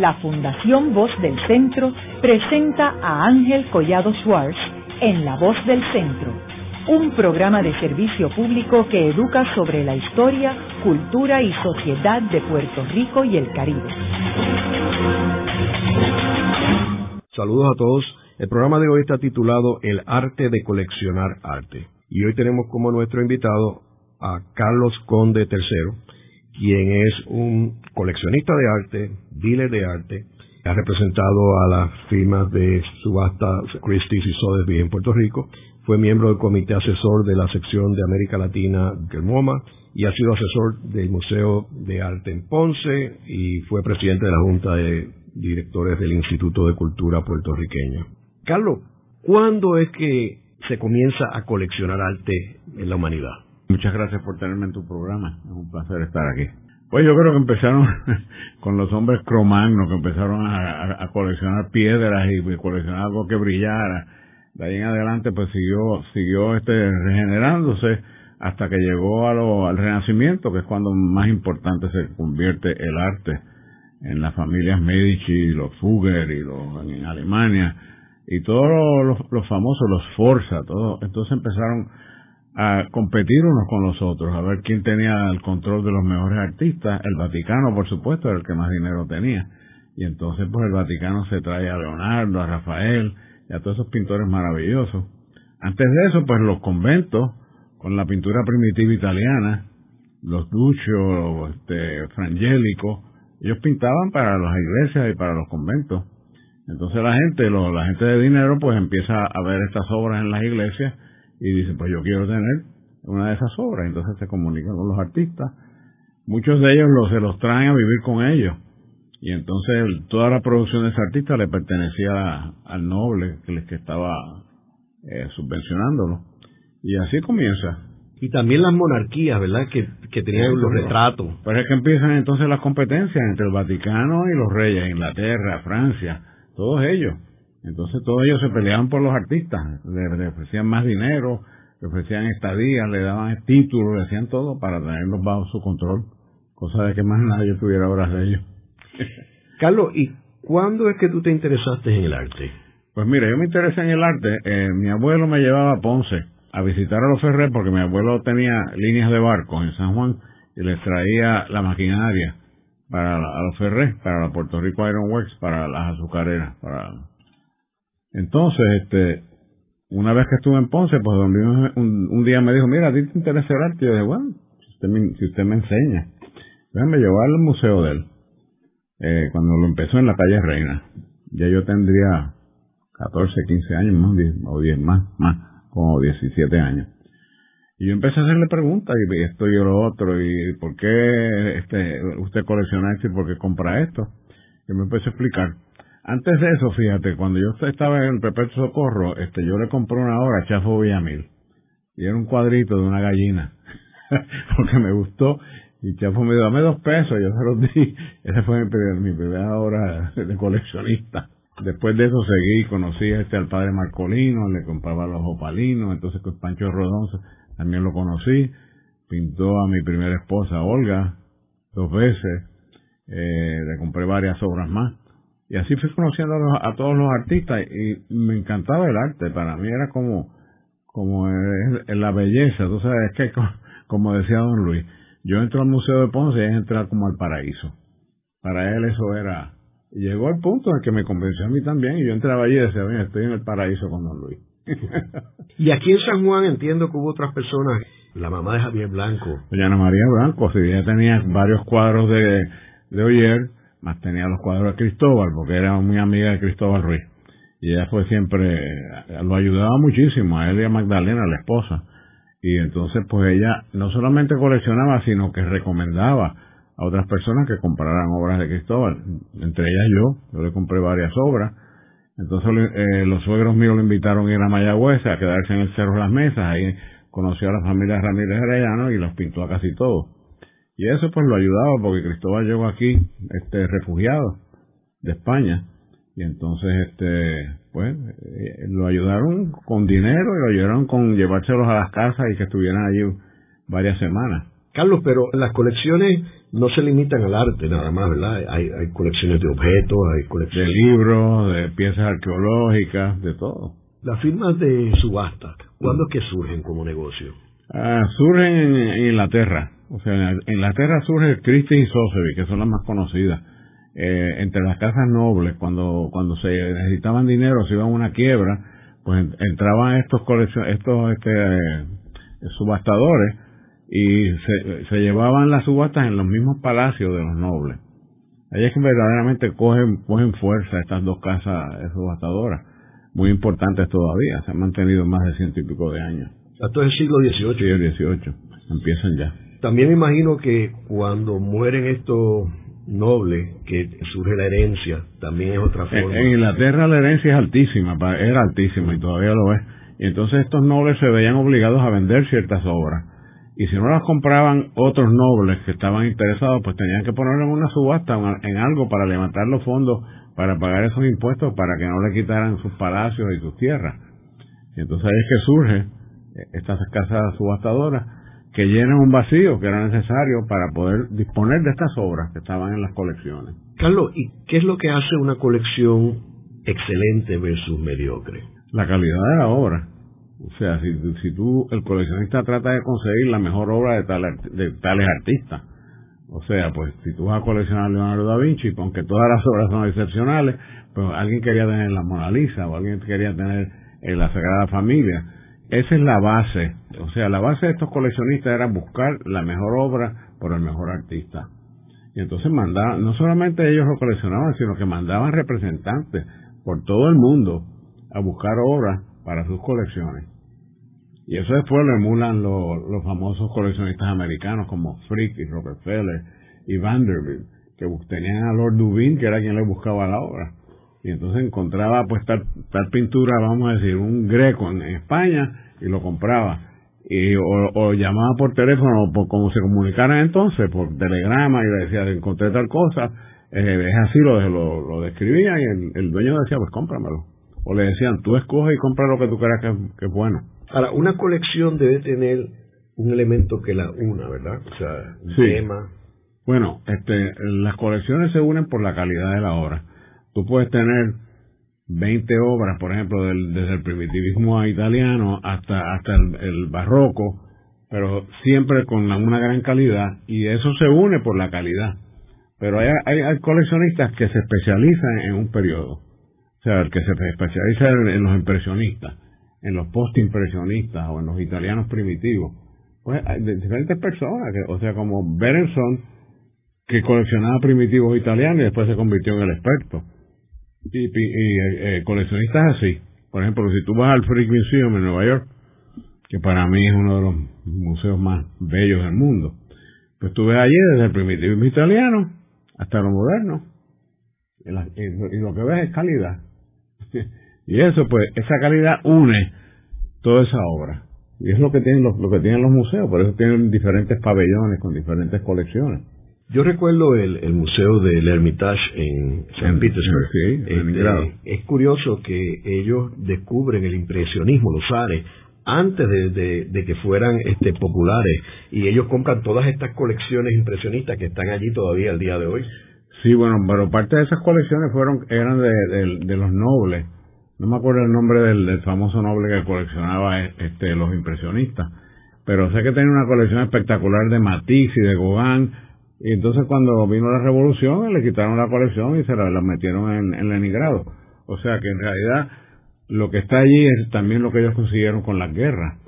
la Fundación Voz del Centro presenta a Ángel Collado Schwartz en La Voz del Centro, un programa de servicio público que educa sobre la historia, cultura y sociedad de Puerto Rico y el Caribe. Saludos a todos. El programa de hoy está titulado El arte de coleccionar arte. Y hoy tenemos como nuestro invitado a Carlos Conde III, quien es un coleccionista de arte, dealer de arte, ha representado a las firmas de subasta Christie's y Sotheby's en Puerto Rico, fue miembro del comité asesor de la sección de América Latina del MoMA y ha sido asesor del Museo de Arte en Ponce y fue presidente de la Junta de Directores del Instituto de Cultura puertorriqueño. Carlos, ¿cuándo es que se comienza a coleccionar arte en la humanidad? Muchas gracias por tenerme en tu programa. Es un placer estar aquí. Pues yo creo que empezaron con los hombres cromagnos que empezaron a, coleccionar piedras y coleccionar algo que brillara. De ahí en adelante pues siguió, siguió este regenerándose hasta que llegó a lo, al Renacimiento, que es cuando más importante se convierte el arte en las familias Medici, los Fugger y los en Alemania y todos los, famosos, los Forza, todo, entonces empezaron a competir unos con los otros, a ver quién tenía el control de los mejores artistas. El Vaticano, por supuesto, era el que más dinero tenía. Y entonces, pues el Vaticano se trae a Leonardo, a Rafael y a todos esos pintores maravillosos. Antes de eso, pues los conventos, con la pintura primitiva italiana, los Duccio, este, Frangélico, ellos pintaban para las iglesias y para los conventos. Entonces la gente, la gente de dinero, pues empieza a ver estas obras en las iglesias y dice, pues yo quiero tener una de esas obras. Entonces se comunican con los artistas. Muchos de ellos los, se los traen a vivir con ellos. Y entonces toda la producción de ese artista le pertenecía al noble que, que estaba eh, subvencionándolo. Y así comienza. Y también las monarquías, ¿verdad? Que, que tenían los retratos. Pero es que empiezan entonces las competencias entre el Vaticano y los reyes, Inglaterra, Francia, todos ellos. Entonces todos ellos se peleaban por los artistas, le, ofrecían más dinero, le ofrecían estadías, le daban títulos, le hacían todo para tenerlos bajo su control, cosa de que más nadie tuviera obras de ellos. Carlos, ¿y cuándo es que tú te interesaste en el arte? Pues mira, yo me interesé en el arte, eh, mi abuelo me llevaba a Ponce a visitar a los Ferrer porque mi abuelo tenía líneas de barcos en San Juan y les traía la maquinaria para a los Ferrer, para la Puerto Rico Iron Works, para las azucareras, para entonces, este, una vez que estuve en Ponce, pues un, un, día me dijo, mira, a ti te interesa el arte. Y yo dije, bueno, si usted me, si usted me enseña, déjame llevar al museo de él. Eh, cuando lo empezó en la calle Reina. Ya yo tendría 14, 15 años más, o 10 más, más, como 17 años. Y yo empecé a hacerle preguntas, y esto y lo otro, y por qué este, usted colecciona esto y por qué compra esto. Y me empecé a explicar. Antes de eso, fíjate, cuando yo estaba en Perpetuo Socorro, este, yo le compré una obra a Chafo Villamil. Y era un cuadrito de una gallina. porque me gustó. Y Chafo me dijo, dame dos pesos. Yo se los di. Esa fue mi, primera obra de coleccionista. Después de eso seguí, conocí este, al padre Marcolino, le compraba los opalinos. Entonces con Pancho Rodón también lo conocí. Pintó a mi primera esposa, Olga, dos veces. Eh, le compré varias obras más. Y así fui conociendo a, todos los artistas y me encantaba el arte. Para mí era como, como la belleza. Tú sabes, es que como decía don Luis, yo entro al Museo de Ponce y es entrar como al paraíso. Para él eso era... llegó al punto en que me convenció a mí también y yo entraba allí y decía, bien, estoy en el paraíso con don Luis. y aquí en San Juan entiendo que hubo otras personas, la mamá de Javier Blanco. Doña Ana María Blanco, si ella tenía varios cuadros de, de Oyer, más tenía los cuadros de Cristóbal, porque era muy amiga de Cristóbal Ruiz. Y ella fue siempre, lo ayudaba muchísimo, a él y a Magdalena, la esposa. Y entonces, pues ella no solamente coleccionaba, sino que recomendaba a otras personas que compraran obras de Cristóbal. Entre ellas yo, yo le compré varias obras. Entonces eh, los suegros míos lo invitaron a ir a Mayagüez a quedarse en el Cerro de las Mesas. Ahí conoció a la familia Ramírez Arellano y los pintó a casi todos. Y eso pues lo ayudaba porque Cristóbal llegó aquí, este, refugiado de España. Y entonces, este, pues, eh, lo ayudaron con dinero y lo ayudaron con llevárselos a las casas y que estuvieran allí varias semanas. Carlos, pero las colecciones no se limitan al arte nada más, ¿verdad? Hay, hay colecciones de objetos, hay colecciones de libros, de piezas arqueológicas, de todo. Las firmas de subasta, ¿cuándo es que surgen como negocio? Ah, surgen en, Inglaterra. O sea, en Inglaterra surge Christie y Sotheby, que son las más conocidas. Eh, entre las casas nobles, cuando, cuando se necesitaban dinero, se iban a una quiebra, pues entraban estos estos este, eh, subastadores y se, se llevaban las subastas en los mismos palacios de los nobles. Ahí es que verdaderamente cogen, cogen fuerza estas dos casas subastadoras, muy importantes todavía, se han mantenido más de ciento y pico de años. Hasta el siglo XVIII. Sí, el XVIII, empiezan ya. También me imagino que cuando mueren estos nobles, que surge la herencia, también es otra forma. En, Inglaterra la herencia es altísima, era altísima y todavía lo es. Y entonces estos nobles se veían obligados a vender ciertas obras y si no las compraban otros nobles que estaban interesados, pues tenían que ponerlo en una subasta, en algo para levantar los fondos para pagar esos impuestos para que no le quitaran sus palacios y sus tierras. Y entonces ahí es que surge eh, estas casas subastadoras que llenan un vacío que era necesario para poder disponer de estas obras que estaban en las colecciones. Carlos, ¿y qué es lo que hace una colección excelente versus mediocre? La calidad de la obra. O sea, si, si tú, el coleccionista trata de conseguir la mejor obra de, de tales artistas, o sea, pues si tú vas a coleccionar Leonardo da Vinci, pues, aunque todas las obras son excepcionales, pues alguien quería tener la Mona Lisa o alguien quería tener eh, la Sagrada Familia. Esa es la base. O sea, la base de estos coleccionistas era buscar la mejor obra por el mejor artista. Y entonces mandaban, no solamente ellos lo coleccionaban, sino que mandaban representantes por todo el mundo a buscar obras para sus colecciones. Y eso después lo emulan los, famosos coleccionistas americanos como Frick y Rockefeller y Vanderbilt, que tenían a Lord Dubin, que era quien le buscaba la obra. Y entonces encontraba pues tal, tal pintura, vamos a decir, un greco en, España y lo compraba. Y, o, llamaba por teléfono, o por como se comunicaran entonces, por telegrama y le decía, encontré tal cosa, eh, es así, lo, lo, describía y el, el dueño decía, pues cómpramelo o le decían, tú escoge y compra lo que tú creas que, es bueno. Ahora, una colección debe tener un elemento que la una, ¿verdad? O sea, un tema. Bueno, este, las colecciones se unen por la calidad de la obra. Tú puedes tener 20 obras, por ejemplo, del, desde el primitivismo italiano hasta, hasta el, barroco, pero siempre con una gran calidad, y eso se une por la calidad. Pero hay, hay coleccionistas que se especializan en un periodo. O sea, el que se especializa en, los impresionistas, en los post-impresionistas o en los italianos primitivos. Pues hay diferentes personas, que, o sea, como Berenson, que coleccionaba primitivos italianos y después se convirtió en el experto. Y, eh, eh, coleccionistas así. Por ejemplo, si tú vas al Freak Museum en Nueva York, que para mí es uno de los museos más bellos del mundo, pues tú ves allí desde el primitivismo italiano hasta lo moderno. y lo que ves es calidad. y eso, pues, esa calidad une toda esa obra. Y es lo que tienen los, lo que tienen los museos, por eso tienen diferentes pabellones con diferentes colecciones. Yo recuerdo el, el museo del Hermitage en San Petersburg. Sí, este, es curioso que ellos descubren el impresionismo, los ares, antes de, de, que fueran este, populares. Y ellos compran todas estas colecciones impresionistas que están allí todavía al día de hoy. Sí, bueno, pero parte de esas colecciones fueron eran de, de, los nobles. No me acuerdo el nombre del, famoso noble que coleccionaba este, los impresionistas. Pero sé que tenía una colección espectacular de Matisse y de Gauguin. Y entonces cuando vino la revolución, le quitaron la colección y se la, metieron en, en, Leningrado. O sea que en realidad lo que está allí es también lo que ellos consiguieron con las guerras.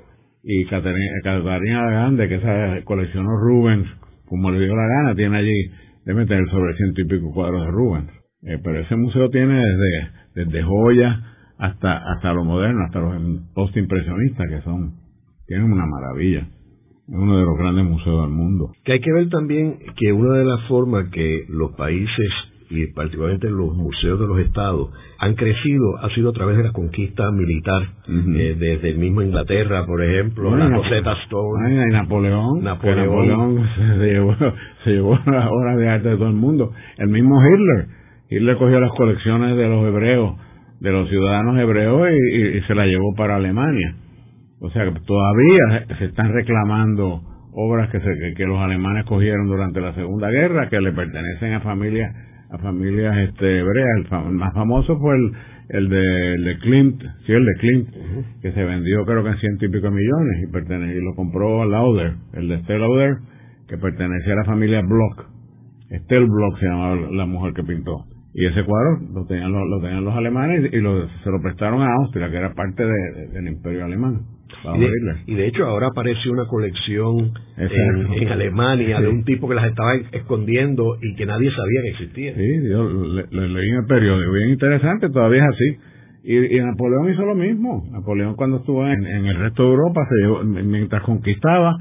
Y Catarina, Grande, que esa coleccionó Rubens, como le dio la gana, tiene allí debe tener sobre ciento y pico cuadros de Rubens. Eh, pero ese museo tiene desde, desde joyas hasta, hasta lo moderno, hasta los postimpresionistas que son, tienen una maravilla. Es uno de los grandes museos del mundo. Que hay que ver también que una de las formas que los países y particularmente los museos de los estados han crecido ha sido a través de la conquista militar eh, desde el mismo Inglaterra por ejemplo la Rosetta Stone. y Napoleón Napoleón, se llevó se llevó la obra de arte de todo el mundo. El mismo Hitler. Hitler cogió las colecciones de los hebreos de los ciudadanos hebreos y, se la llevó para Alemania o sea que todavía se están reclamando obras que, se, que, los alemanes cogieron durante la Segunda Guerra, que le pertenecen a familias a familias este, hebreas. El, más famoso fue el, el de, el de Klimt, sí, el de Klimt, que se vendió creo que en ciento y pico millones y, y lo compró Lauder, el de Estelle Lauder, que pertenecía a la familia Bloch. Estelle Bloch se llamaba la mujer que pintó. Y ese cuadro lo tenían los, lo tenían los alemanes y lo, se lo prestaron a Austria, que era parte del imperio alemán. Y de, y de, hecho ahora apareció una colección en, Alemania de un tipo que las estaba escondiendo y que nadie sabía que existía. Sí, yo le, leí en el periódico, bien interesante, todavía es así. Y, Napoleón hizo lo mismo. Napoleón cuando estuvo en, el resto de Europa, se mientras conquistaba,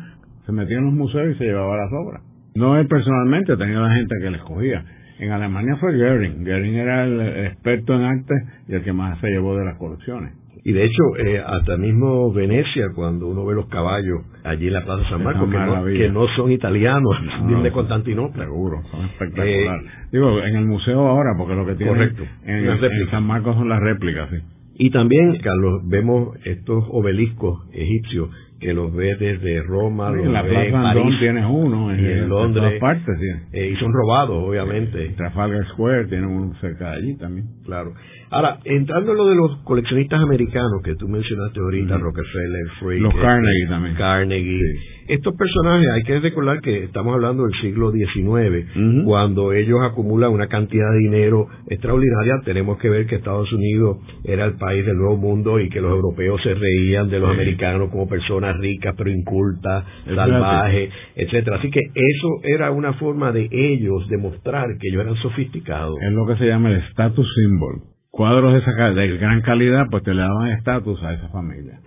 se metía en los museos y se llevaba las obras. No él personalmente, tenía la gente que le escogía. En Alemania fue Goering. Goering era el experto en arte y el que más se llevó de las colecciones. Y de hecho, eh, hasta mismo Venecia, cuando uno ve los caballos allí en la Plaza San Marcos, que no, son italianos, vienen de Constantinopla. Seguro, son espectaculares. Eh, Digo, en el museo ahora, porque lo que tiene correcto, en, en, San Marcos son las réplicas, sí. Y también, Carlos, vemos estos obeliscos egipcios que los ves desde Roma, en la Plaza París, tienes uno, en, Londres, partes, eh, y son robados, obviamente. Trafalgar Square tiene uno cerca de allí también. Claro. Ahora, entrando en lo de los coleccionistas americanos que tú mencionaste ahorita, Rockefeller, Frick, los Carnegie también. Carnegie. Estos personajes, hay que recordar que estamos hablando del siglo XIX, cuando ellos acumulan una cantidad de dinero extraordinaria. Tenemos que ver que Estados Unidos era el país del nuevo mundo y que los europeos se reían de los americanos como personas ricas pero incultas, salvajes, etcétera. Así que eso era una forma de ellos demostrar que ellos eran sofisticados. Es lo que se llama el status symbol cuadros de, esa, de gran calidad, pues te le daban estatus a esa familia.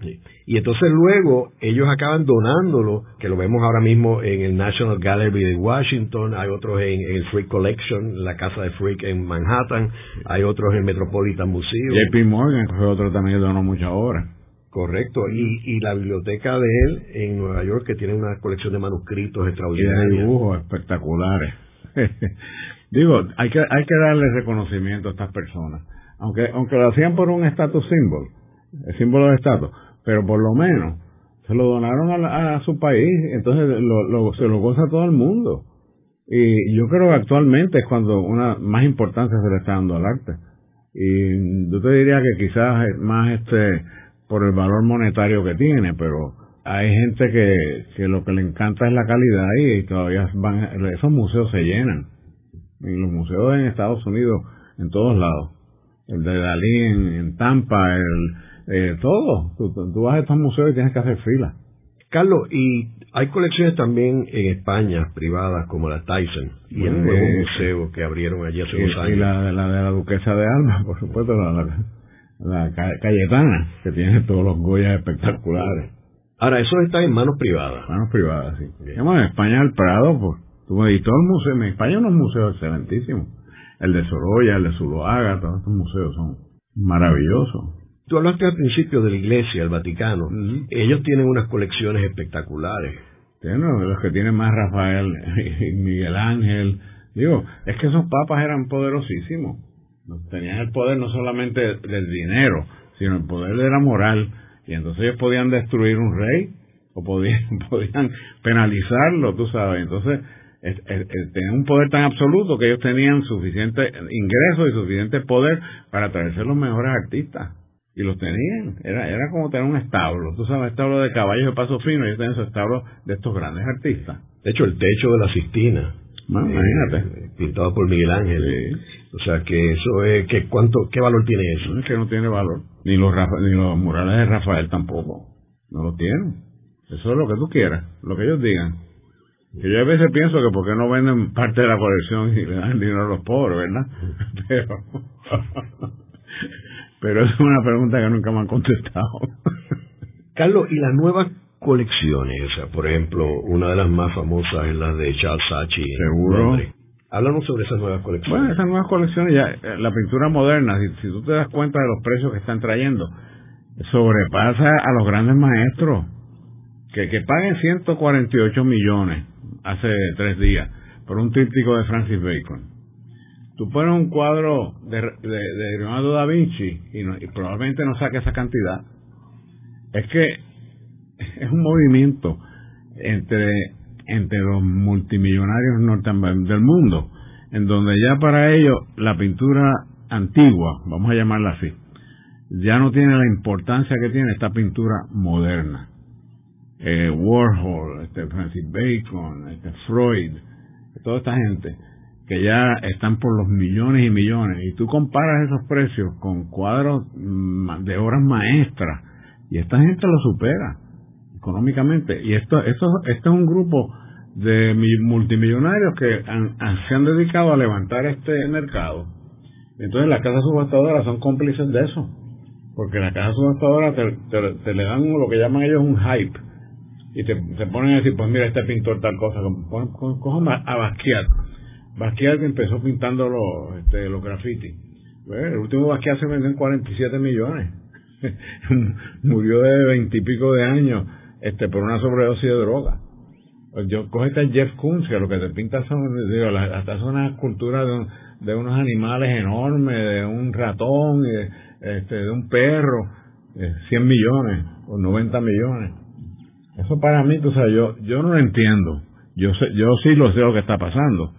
Y entonces luego ellos acaban donándolo, que lo vemos ahora mismo en el National Gallery de Washington, hay otros en, el Freak Collection, la casa de Freak en Manhattan, hay otros en el Metropolitan Museum. JP Morgan, fue otro también donó muchas obras. Correcto, y, y la biblioteca de él en Nueva York, que tiene una colección de manuscritos extraordinarios. Y dibujos espectaculares. Digo, hay que, hay que darle reconocimiento a estas personas aunque aunque lo hacían por un estatus símbolo, el símbolo de estatus, pero por lo menos se lo donaron a, su país, entonces lo, se lo goza todo el mundo. Y yo creo que actualmente es cuando una más importancia se le está dando al arte. Y yo te diría que quizás más este por el valor monetario que tiene, pero hay gente que, que lo que le encanta es la calidad y todavía van, esos museos se llenan. Y los museos en Estados Unidos, en todos lados el de Dalí en, Tampa, el, eh, todo. Tú, vas a estos museos y tienes que hacer fila. Carlos, y hay colecciones también en España privadas como la Tyson y el nuevo museo que abrieron allí hace unos años. Y la, la, de la Duquesa de Alba, por supuesto, la, la, Cayetana, que tiene todos los Goyas espectaculares. Ahora, eso está en manos privadas. Manos privadas, sí. en España el Prado, pues, tú y todo el museo, en España hay unos museos excelentísimos el de Sorolla, el de Zuloaga, todos estos museos son maravillosos. Tú hablaste al principio de la iglesia, el Vaticano. Ellos tienen unas colecciones espectaculares. Tienen los que tienen más Rafael y Miguel Ángel. Digo, es que esos papas eran poderosísimos. Tenían el poder no solamente del dinero, sino el poder de la moral. Y entonces ellos podían destruir un rey o podían, podían penalizarlo, tú sabes. Entonces, tenían un poder tan absoluto que ellos tenían suficiente ingreso y suficiente poder para traerse los mejores artistas. Y los tenían. Era, era como tener un establo. Tú sabes, establo de caballos de paso fino, ellos tenían su establo de estos grandes artistas. De hecho, el techo de la Sistina. Imagínate. Eh, pintado por Miguel Ángel. O sea, que eso es. Que cuánto, ¿Qué valor tiene eso? Es que no tiene valor. Ni los, ni los murales de Rafael tampoco. No lo tienen. Eso es lo que tú quieras, lo que ellos digan. Que yo a veces pienso que por qué no venden parte de la colección y le dan dinero a los pobres, ¿verdad? Pero, pero es una pregunta que nunca me han contestado. Carlos, ¿y las nuevas colecciones? O sea, por ejemplo, una de las más famosas es la de Charles Saatchi. Seguro. Háblanos sobre esas nuevas colecciones. Bueno, esas nuevas colecciones, ya eh, la pintura moderna, si, si tú te das cuenta de los precios que están trayendo, sobrepasa a los grandes maestros que, que paguen 148 millones hace tres días por un tríptico de Francis Bacon. Tú pones un cuadro de, de, Leonardo da Vinci y, probablemente no saque esa cantidad. Es que es un movimiento entre, entre los multimillonarios norteamericanos del mundo, en donde ya para ellos la pintura antigua, vamos a llamarla así, ya no tiene la importancia que tiene esta pintura moderna. Eh, Warhol, este Francis Bacon, este Freud, toda esta gente que ya están por los millones y millones y tú comparas esos precios con cuadros mm, de obras maestras y esta gente lo supera económicamente y esto esto este es un grupo de multimillonarios que se han dedicado a levantar este mercado entonces las casas subastadoras son cómplices de eso porque las casas subastadoras te, te, le dan lo que llaman ellos un hype y te, ponen a decir pues mira este pintor tal cosa cojan a Basquiat Basquiat empezó pintando los, este, los grafitis. el último Basquiat se vendió en 47 millones. Murió de veintipico de años este, por una sobredosis de droga. Yo coge este Jeff Koons, que lo que te pinta son, digo, hasta son unas esculturas de, de, unos animales enormes, de un ratón, este, de un perro, 100 millones o 90 millones. Eso para mí, tú sabes, yo, yo no lo entiendo. Yo sé, yo sí lo sé lo que está pasando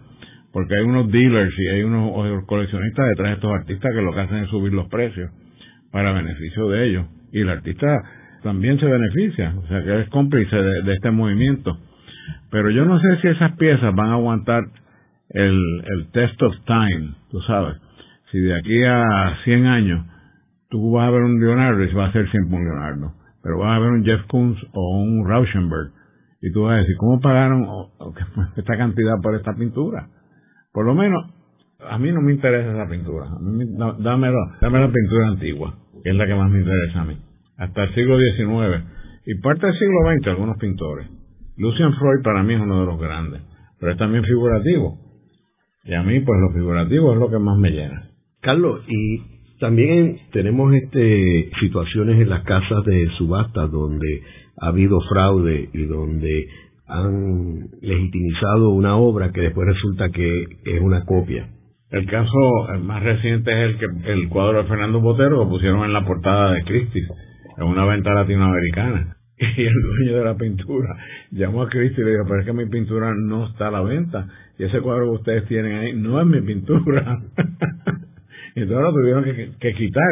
porque hay unos dealers y hay unos coleccionistas detrás de estos artistas que lo que hacen es subir los precios para beneficio de ellos. Y el artista también se beneficia, o sea que es cómplice de, este movimiento. Pero yo no sé si esas piezas van a aguantar el, test of time, tú sabes. Si de aquí a 100 años tú vas a ver un Leonardo y va a ser siempre un Leonardo, pero vas a ver un Jeff Koons o un Rauschenberg y tú vas a decir, ¿cómo pagaron esta cantidad por esta pintura? Por lo menos, a mí no me interesa esa pintura. A mí, dame, la pintura antigua, que es la que más me interesa a mí. Hasta el siglo XIX y parte del siglo XX algunos pintores. Lucian Freud para mí es uno de los grandes, pero es también figurativo. Y a mí, pues lo figurativo es lo que más me llena. Carlos, y también tenemos este situaciones en las casas de subasta donde ha habido fraude y donde han legitimizado una obra que después resulta que es una copia. El caso más reciente es el que el cuadro de Fernando Botero lo pusieron en la portada de Christie's, en una venta latinoamericana. Y el dueño de la pintura llamó a Christie y le dijo, pero es que mi pintura no está a la venta. Y ese cuadro que ustedes tienen ahí no es mi pintura. Entonces lo tuvieron que, quitar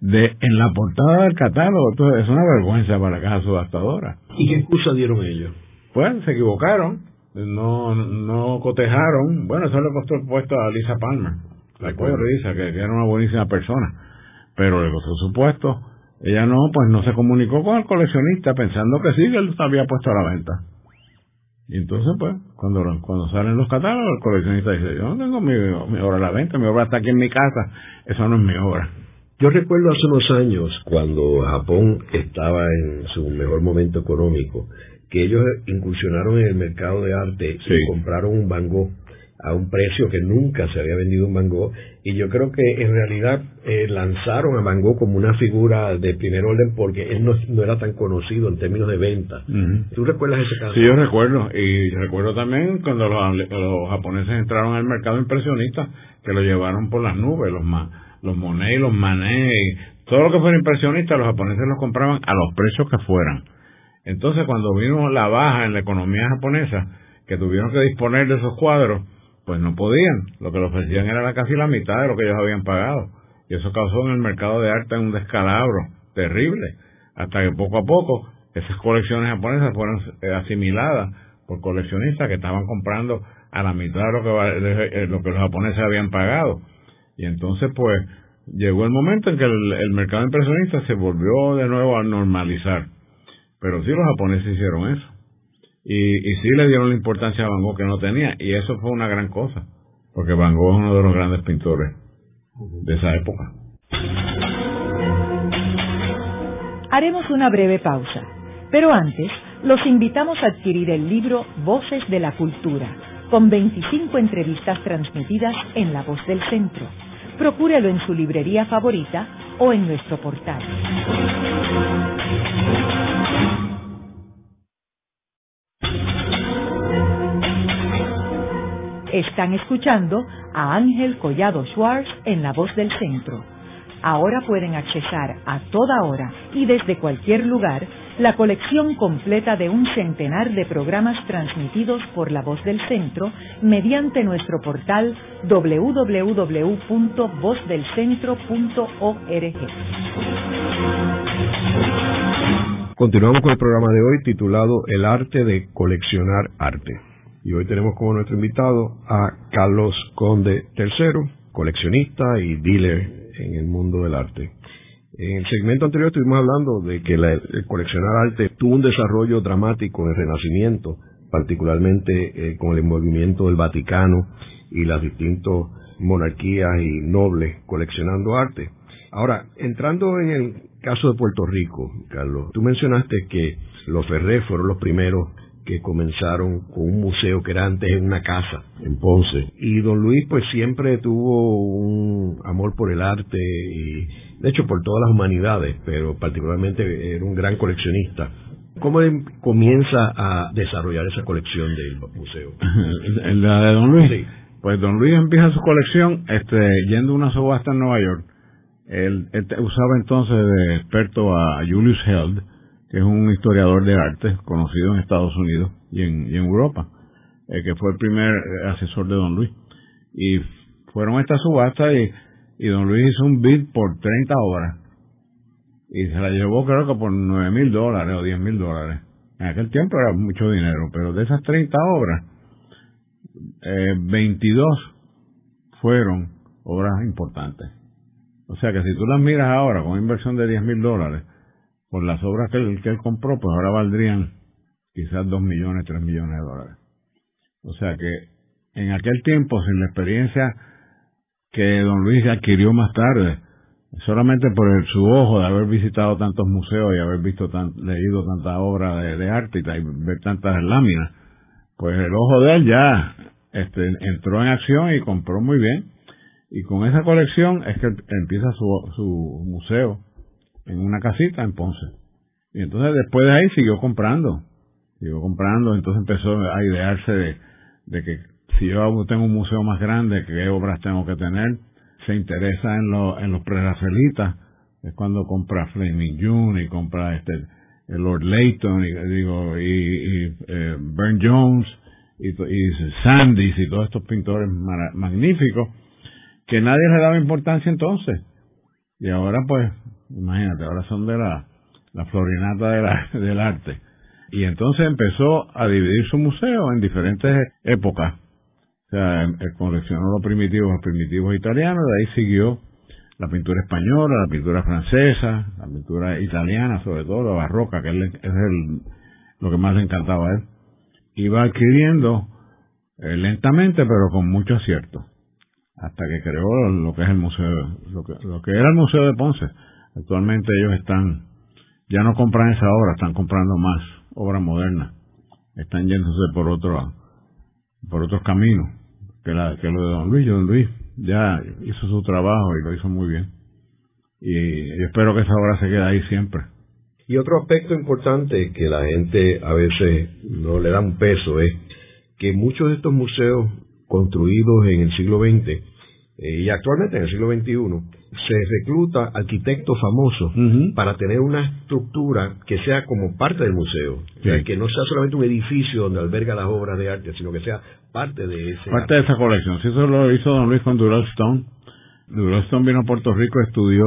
de en la portada del catálogo. Entonces es una vergüenza para la casa subastadora. ¿Y qué excusa dieron ellos? Pues se equivocaron, no, no cotejaron. Bueno, eso le costó el puesto a Lisa Palmer, la Lisa, que, era una buenísima persona, pero le costó su puesto. Ella no, pues no se comunicó con el coleccionista pensando que sí, que él había puesto a la venta. Y entonces, pues, cuando, cuando salen los catálogos, el coleccionista dice, yo no tengo mi, mi obra a la venta, mi obra está aquí en mi casa, eso no es mi obra. Yo recuerdo hace unos años, cuando Japón estaba en su mejor momento económico, que ellos incursionaron en el mercado de arte y compraron un Van Gogh a un precio que nunca se había vendido un Van Gogh y yo creo que en realidad eh, lanzaron a Van Gogh como una figura de primer orden porque él no, era tan conocido en términos de venta. ¿Tú recuerdas ese caso? Sí, yo recuerdo y recuerdo también cuando los, japoneses entraron al mercado impresionista que lo llevaron por las nubes, los, los Monet y los Manet, todo lo que fuera impresionista los japoneses los compraban a los precios que fueran entonces, cuando vino la baja en la economía japonesa, que tuvieron que disponer de esos cuadros, pues no podían. Lo que le ofrecían era casi la mitad de lo que ellos habían pagado. Y eso causó en el mercado de arte un descalabro terrible. Hasta que poco a poco esas colecciones japonesas fueron eh, asimiladas por coleccionistas que estaban comprando a la mitad de lo que, lo que los japoneses habían pagado. Y entonces, pues, llegó el momento en que el mercado impresionista se volvió de nuevo a normalizar. Pero sí los japoneses hicieron eso. Y, y sí le dieron la importancia a Van Gogh que no tenía. Y eso fue una gran cosa. Porque Van Gogh es uno de los grandes pintores de esa época. Haremos una breve pausa. Pero antes, los invitamos a adquirir el libro Voces de la Cultura, con 25 entrevistas transmitidas en La Voz del Centro. Procúrelo en su librería favorita o en nuestro portal. Están escuchando a Ángel Collado Schwartz en La Voz del Centro. Ahora pueden accesar a toda hora y desde cualquier lugar la colección completa de un centenar de programas transmitidos por la voz del centro mediante nuestro portal www.vozdelcentro.org. Continuamos con el programa de hoy titulado El arte de coleccionar arte. Y hoy tenemos como nuestro invitado a Carlos Conde III, coleccionista y dealer en el mundo del arte. En el segmento anterior estuvimos hablando de que el coleccionar arte tuvo un desarrollo dramático en el Renacimiento, particularmente eh, con el envolvimiento del Vaticano y las distintas monarquías y nobles coleccionando arte. Ahora, entrando en el caso de Puerto Rico, Carlos, tú mencionaste que los Ferré fueron los primeros que comenzaron con un museo que era antes en una casa en Ponce. Y don Luis pues siempre tuvo un amor por el arte y de hecho por todas las humanidades, pero particularmente era un gran coleccionista. ¿Cómo comienza a desarrollar esa colección del museo? ¿La de don Luis? Pues don Luis empieza su colección este, yendo a una subasta en Nueva York. Él, usaba entonces de experto a Julius Held, que es un historiador de arte conocido en Estados Unidos y en, Europa, eh, que fue el primer eh, asesor de Don Luis. Y fueron a esta subasta y, Don Luis hizo un bid por 30 obras. Y se la llevó creo que por 9 mil dólares o 10 mil dólares. En aquel tiempo era mucho dinero, pero de esas 30 obras, eh, 22 fueron obras importantes. O sea que si tú las miras ahora con inversión de 10 mil dólares, por las obras que él, que él compró, pues ahora valdrían quizás dos millones, tres millones de dólares. O sea que en aquel tiempo, sin la experiencia que don Luis adquirió más tarde, solamente por su ojo de haber visitado tantos museos y haber visto tan, leído tanta obra de, arte y, ver tantas láminas, pues el ojo de él ya este, entró en acción y compró muy bien. Y con esa colección es que empieza su, su museo en una casita en Ponce. Y entonces después de ahí siguió comprando, siguió comprando, entonces empezó a idearse de, que si yo tengo un museo más grande, qué obras tengo que tener, se interesa en, lo, en los prerafelitas, es cuando compra Flaming June y compra este Lord Layton y digo y, y eh, Burne Jones y, y Sandys y todos estos pintores magníficos que nadie le daba importancia entonces y ahora pues Imagínate, ahora son de la, la florinata de la, del arte. Y entonces empezó a dividir su museo en diferentes épocas. O sea, em, coleccionó los primitivos, los primitivos italianos, de ahí siguió la pintura española, la pintura francesa, la pintura italiana, sobre todo la barroca, que es el, lo que más le encantaba a él. Iba adquiriendo eh, lentamente, pero con mucho acierto, hasta que creó lo que es el museo, lo que, lo que era el museo de Ponce Actualmente ellos están, ya no compran esa obra, están comprando más obra moderna. Están yéndose por otro, por otros caminos que, la, que lo de Don Luis. Don Luis ya hizo su trabajo y lo hizo muy bien. Y espero que esa obra se quede ahí siempre. Y otro aspecto importante que la gente a veces no le da un peso es que muchos de estos museos construidos en el siglo XX eh, y actualmente en el siglo XXI se recluta arquitectos famosos para tener una estructura que sea como parte del museo, que no sea solamente un edificio donde alberga las obras de arte, sino que sea parte de ese parte de esa colección. Si eso lo hizo don Luis con Dural Stone. Dural Stone vino a Puerto Rico, estudió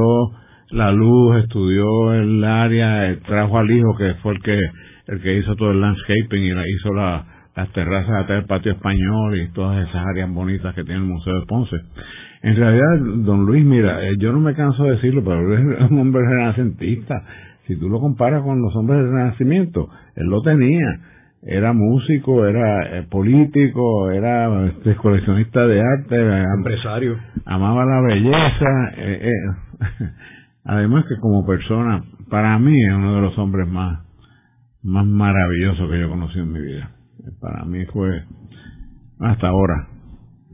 la luz, estudió el área, trajo al hijo que fue el que el que hizo todo el landscaping y hizo la, las terrazas del patio español y todas esas áreas bonitas que tiene el Museo de Ponce. En realidad, don Luis, mira, eh, yo no me canso de decirlo, pero él es un hombre renacentista. Si tú lo comparas con los hombres del Renacimiento, él lo tenía. Era músico, era eh, político, era este, coleccionista de arte, empresario. Amaba la belleza. Eh, además que como persona, para mí es uno de los hombres más, más maravillosos que yo conocí en mi vida. Para mí fue hasta ahora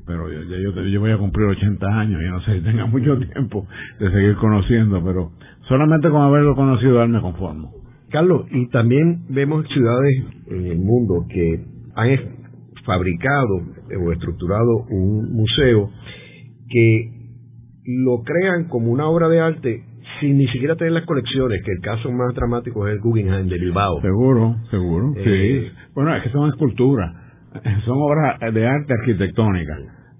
pero yo, yo, voy a cumplir 80 años y no sé si tenga mucho tiempo de seguir conociendo, pero solamente con haberlo conocido él me conformo. Carlos, y también vemos ciudades en el mundo que han fabricado o estructurado un museo que lo crean como una obra de arte sin ni siquiera tener las colecciones, que el caso más dramático es el Guggenheim de Bilbao. Seguro, seguro, Eh, sí. Bueno, es que son esculturas, son obras de arte arquitectónica.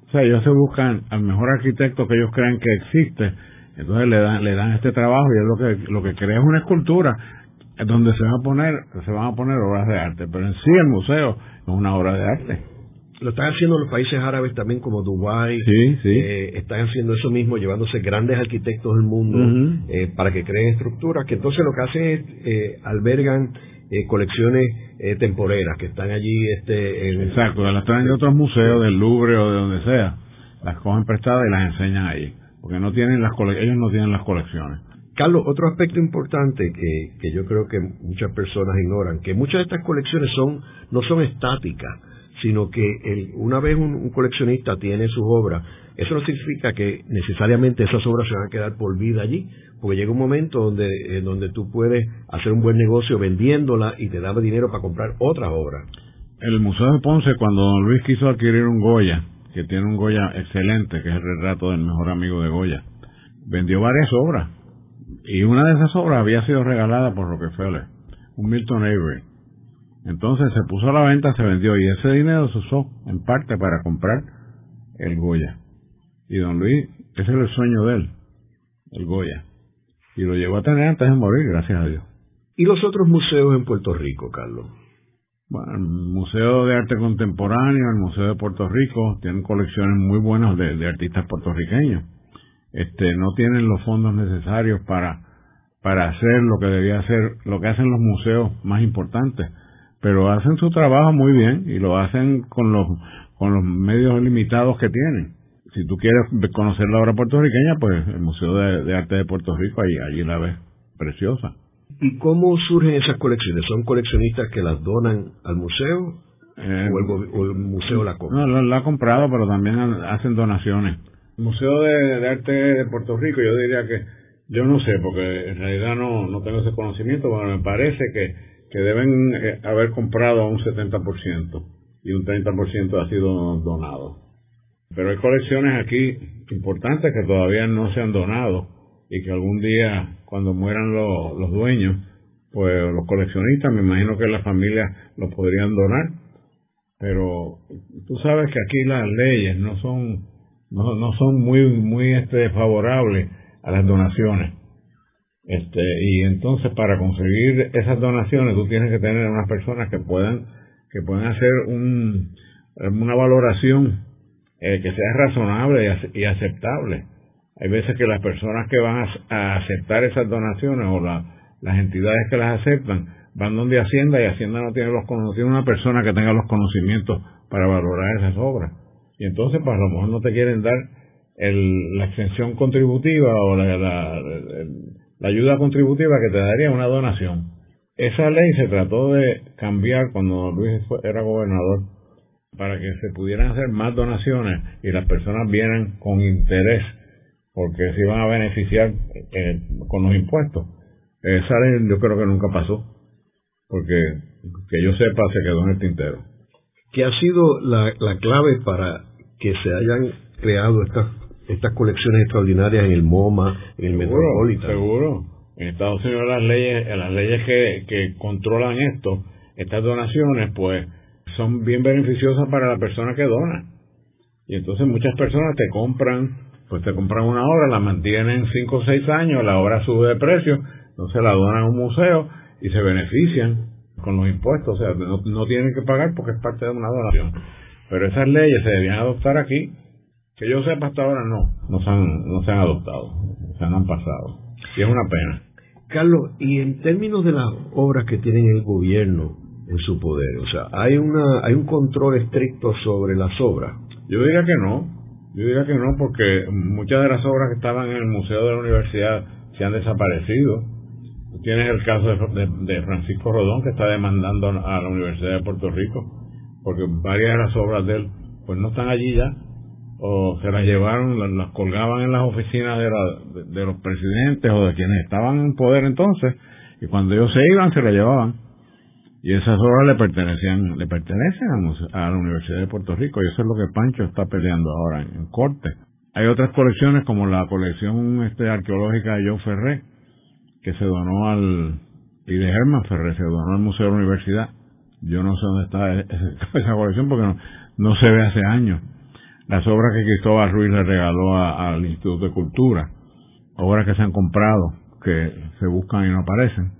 O sea, ellos se buscan al mejor arquitecto que ellos crean que existe, entonces le dan, le dan este trabajo y es lo que, lo que crea es una escultura donde se van a poner, se van a poner obras de arte, pero en sí el museo es una obra de arte. Lo están haciendo los países árabes también como Dubái. Sí, sí. Eh, están haciendo eso mismo, llevándose grandes arquitectos del mundo eh, para que creen estructuras que entonces lo que hacen es eh, albergan eh, colecciones eh, temporeras que están allí este en, Exacto, las traen de otros museos, del Louvre o de donde sea, las cogen prestadas y las enseñan ahí, porque no tienen las cole- ellos no tienen las colecciones. Carlos, otro aspecto importante que, que yo creo que muchas personas ignoran, que muchas de estas colecciones son no son estáticas, sino que el- una vez un, coleccionista tiene sus obras, eso no significa que necesariamente esas obras se van a quedar por vida allí, porque llega un momento donde, en donde tú puedes hacer un buen negocio vendiéndola y te da dinero para comprar otras obras. El Museo de Ponce, cuando don Luis quiso adquirir un Goya, que tiene un Goya excelente, que es el retrato del mejor amigo de Goya, vendió varias obras. Y una de esas obras había sido regalada por Rockefeller, un Milton Avery. Entonces se puso a la venta, se vendió y ese dinero se usó en parte para comprar el Goya. Y don Luis, ese es el sueño de él, el Goya. Y lo llegó a tener antes de morir, gracias a Dios. Y los otros museos en Puerto Rico, Carlos. Bueno, el Museo de Arte Contemporáneo, el Museo de Puerto Rico, tienen colecciones muy buenas de, de artistas puertorriqueños. Este, no tienen los fondos necesarios para, para hacer lo que debía hacer, lo que hacen los museos más importantes. Pero hacen su trabajo muy bien y lo hacen con los, con los medios limitados que tienen. Si tú quieres conocer la obra puertorriqueña, pues el Museo de, de Arte de Puerto Rico, allí, allí la ves preciosa. ¿Y cómo surgen esas colecciones? ¿Son coleccionistas que las donan al museo Eh, o, el, o el museo la compra? No, la, la ha comprado, pero también hacen donaciones. El Museo de, de Arte de Puerto Rico, yo diría que, yo no sé, porque en realidad no, no tengo ese conocimiento, pero me parece que, que deben eh, haber comprado un 70% y un 30% ha sido donado. Pero hay colecciones aquí importantes que todavía no se han donado y que algún día, cuando mueran los, los dueños, pues los coleccionistas, me imagino que las familias los podrían donar pero tú sabes que aquí las leyes no son no, no son muy muy este favorables a las donaciones este y entonces para conseguir esas donaciones tú tienes que tener unas personas que puedan que puedan hacer un una valoración eh, que sea razonable y, ace- y aceptable. Hay veces que las personas que van a, aceptar esas donaciones o la- las entidades que las aceptan van donde Hacienda y Hacienda no tiene los cono- no tiene una persona que tenga los conocimientos para valorar esas obras. Y entonces pues a lo mejor no te quieren dar el- la exención contributiva o la, la ayuda contributiva que te daría una donación esa ley se trató de cambiar cuando Luis era gobernador para que se pudieran hacer más donaciones y las personas vieran con interés porque se iban a beneficiar eh, con los impuestos. Esa ley yo creo que nunca pasó, porque que yo sepa se quedó en el tintero. ¿Qué ha sido la, la clave para que se hayan creado estas estas colecciones extraordinarias en el MoMA, en el Metropolitan? Seguro. En Estados Unidos las leyes, las leyes que, que controlan esto, estas donaciones, pues son bien beneficiosas para la persona que dona. Y entonces muchas personas te compran, pues te compran una obra, la mantienen 5 o 6 años, la obra sube de precio, entonces la donan a un museo y se benefician con los impuestos, o sea, no, no tienen que pagar porque es parte de una donación. Pero esas leyes se debían adoptar aquí, que yo sepa hasta ahora no, no se han, no se han adoptado, se han pasado. Y es una pena. Carlos, y en términos de las obras que tienen el gobierno en su poder, o sea, hay una hay un control estricto sobre las obras. Yo diría que no, yo diría que no, porque muchas de las obras que estaban en el Museo de la Universidad se han desaparecido. Tienes el caso de, de- de Francisco Rodón, que está demandando a la Universidad de Puerto Rico, porque varias de las obras de él pues no están allí ya, o se las llevaron, las, colgaban en las oficinas de, la- de- los presidentes o de quienes estaban en poder entonces, y cuando ellos se iban se las llevaban. Y esas obras le pertenecían, le pertenecen a la Universidad de Puerto Rico y eso es lo que Pancho está peleando ahora en, corte. Hay otras colecciones como la colección este arqueológica de John Ferré, que se donó al, y de Herman Ferrer, se donó al Museo de la Universidad. Yo no sé dónde está esa colección porque no, no se ve hace años. Las obras que Cristóbal Ruiz le regaló al Instituto de Cultura, obras que se han comprado, que se buscan y no aparecen.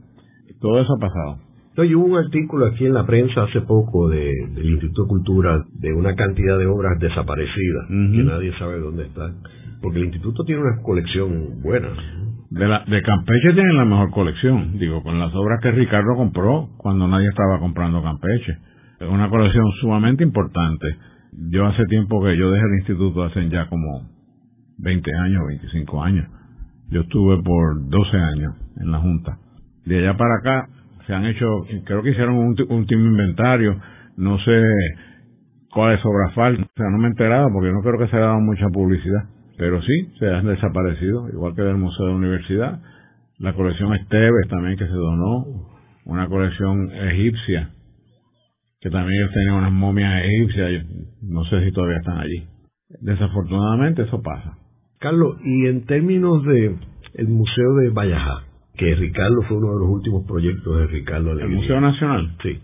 Todo eso ha pasado. No, hubo un artículo aquí en la prensa hace poco de, del Instituto de Cultura de una cantidad de obras desaparecidas que nadie sabe dónde están. Porque el instituto tiene una colección buena. De, la, de Campeche tienen la mejor colección, digo, con las obras que Ricardo compró cuando nadie estaba comprando Campeche. Es una colección sumamente importante. Yo hace tiempo que yo dejé el instituto, hace ya como 20 años, 25 años. Yo estuve por 12 años en la Junta. De allá para acá se han hecho, creo que hicieron un último inventario, no sé cuáles obras faltan, o sea, no me he enterado porque no creo que se haya dado mucha publicidad, pero sí, se han desaparecido, igual que del Museo de la Universidad, la colección Esteves también que se donó, una colección egipcia, que también ellos tenían unas momias egipcias, no sé si todavía están allí. Desafortunadamente eso pasa. Carlos, y en términos de el Museo de Vallajá, que Ricardo fue uno de los últimos proyectos de Ricardo ¿El Museo Nacional? Sí.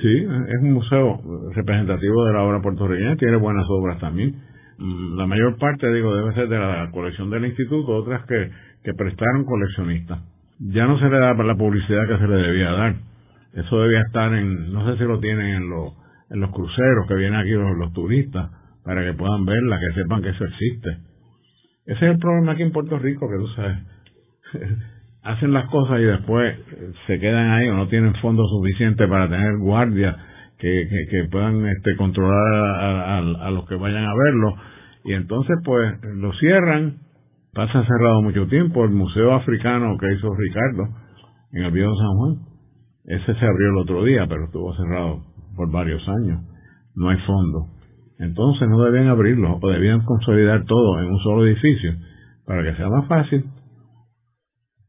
Sí, es un museo representativo de la obra puertorriqueña, tiene buenas obras también. Mm, la mayor parte, digo, debe ser de la colección del instituto, otras que, que prestaron coleccionistas. Ya no se le da la publicidad que se le debía dar. Eso debía estar en, no sé si lo tienen en, los en los cruceros que vienen aquí los, turistas, para que puedan verla, que sepan que eso existe. Ese es el problema aquí en Puerto Rico, que tú sabes, hacen las cosas y después se quedan ahí o no tienen fondos suficientes para tener guardias que, que, puedan este, controlar a, a, los que vayan a verlo. Y entonces, pues, lo cierran, pasa cerrado mucho tiempo. El Museo Africano que hizo Ricardo en el Viejo San Juan, ese se abrió el otro día, pero estuvo cerrado por varios años. No hay fondo. Entonces no debían abrirlo, o debían consolidar todo en un solo edificio para que sea más fácil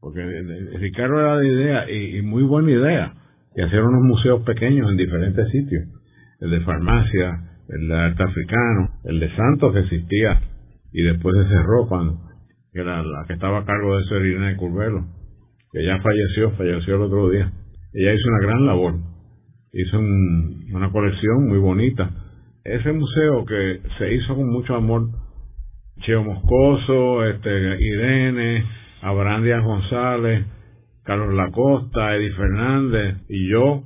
porque Ricardo era de idea y, muy buena idea y hacer unos museos pequeños en diferentes sitios el de farmacia el de arte africano el de Santos que existía y después se cerró cuando que era la que estaba a cargo de eso era Irene Curvelo que ya falleció falleció el otro día ella hizo una gran labor hizo una colección muy bonita ese museo que se hizo con mucho amor Cheo Moscoso este Irene Abraham Díaz González, Carlos Lacosta, Eddie Fernández y yo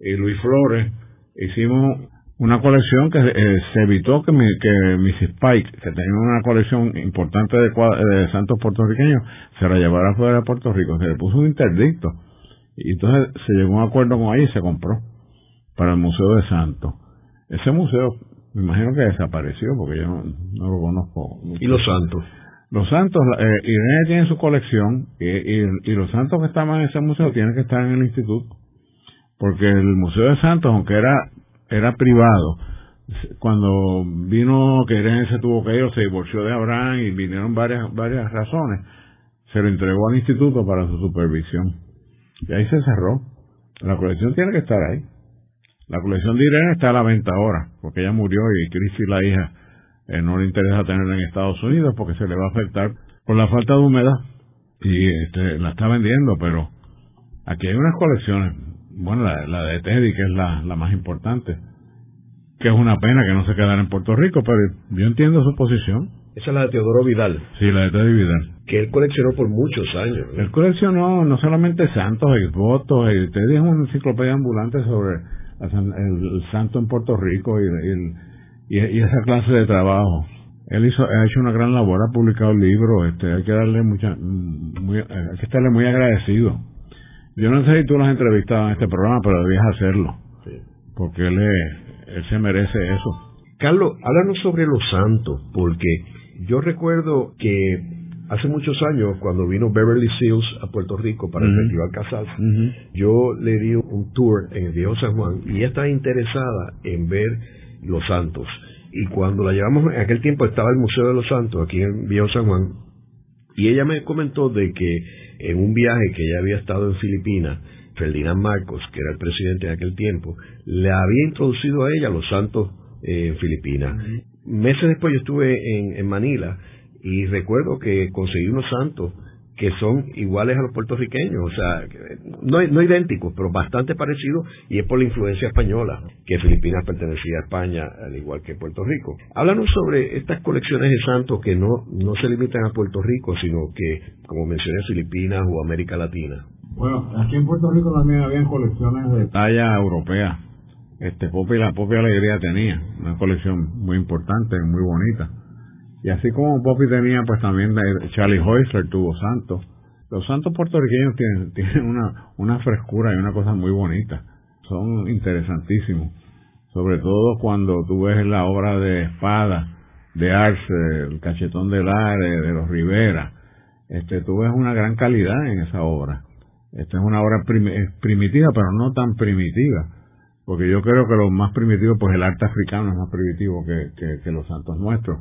y Luis Flores hicimos una colección que eh, se evitó que, mi, que Mrs. Pike, que tenía una colección importante de, de santos puertorriqueños, se la llevara fuera de Puerto Rico. Se le puso un interdicto. Y entonces se llegó a un acuerdo con ella y se compró para el Museo de Santos. Ese museo, me imagino que desapareció porque yo no, no lo conozco. ¿Y los santos? Los santos, eh, Irene tiene su colección y, los santos que estaban en ese museo tienen que estar en el instituto. Porque el Museo de Santos, aunque era, era privado, cuando vino que Irene se tuvo que ir o se divorció de Abraham y vinieron varias, varias razones, se lo entregó al instituto para su supervisión. Y ahí se cerró. La colección tiene que estar ahí. La colección de Irene está a la venta ahora, porque ella murió y Cristi, la hija, eh, no le interesa tenerla en Estados Unidos porque se le va a afectar por la falta de humedad y este, la está vendiendo, pero aquí hay unas colecciones, bueno, la, de Teddy, que es la, la más importante, que es una pena que no se quedara en Puerto Rico, pero yo entiendo su posición. Esa es la de Teodoro Vidal. Sí, la de Teddy Vidal. Que él coleccionó por muchos años. Él coleccionó no solamente santos y votos, y Teddy es una enciclopedia ambulante sobre el, santo en Puerto Rico y, y y, esa clase de trabajo. Él hizo, ha hecho una gran labor, ha publicado libros, este, hay que darle mucha, muy, hay que estarle muy agradecido. Yo no sé si tú lo has entrevistado en este programa, pero debías hacerlo, porque él, él se merece eso. Carlos, háblanos sobre los santos, porque yo recuerdo que hace muchos años, cuando vino Beverly Seals a Puerto Rico para el Festival Casals, yo le di un tour en el Viejo San Juan y ella estaba interesada en ver los Santos. Y cuando la llevamos, en aquel tiempo estaba el Museo de los Santos aquí en Viejo San Juan, y ella me comentó de que en un viaje que ella había estado en Filipinas, Ferdinand Marcos, que era el presidente de aquel tiempo, le había introducido a ella los santos eh, en Filipinas. Meses después yo estuve en, en, Manila y recuerdo que conseguí unos santos que son iguales a los puertorriqueños, o sea, no, no idénticos, pero bastante parecidos, y es por la influencia española, que Filipinas pertenecía a España, al igual que Puerto Rico. Háblanos sobre estas colecciones de santos que no, no se limitan a Puerto Rico, sino que, como mencioné, Filipinas o América Latina. Bueno, aquí en Puerto Rico también habían colecciones de talla europea. Este Popi, la propia Alegría tenía una colección muy importante, muy bonita y así como Poppy tenía, pues también Charlie Hoyser tuvo santos. Los santos puertorriqueños tienen, tienen una, una frescura y una cosa muy bonita. Son interesantísimos. Sobre todo cuando tú ves la obra de Espada, de Arce, el Cachetón de Lare, de los Rivera. Este, tú ves una gran calidad en esa obra. Esta es una obra primitiva, pero no tan primitiva. Porque yo creo que lo más primitivo, pues el arte africano es más primitivo que, que los santos nuestros.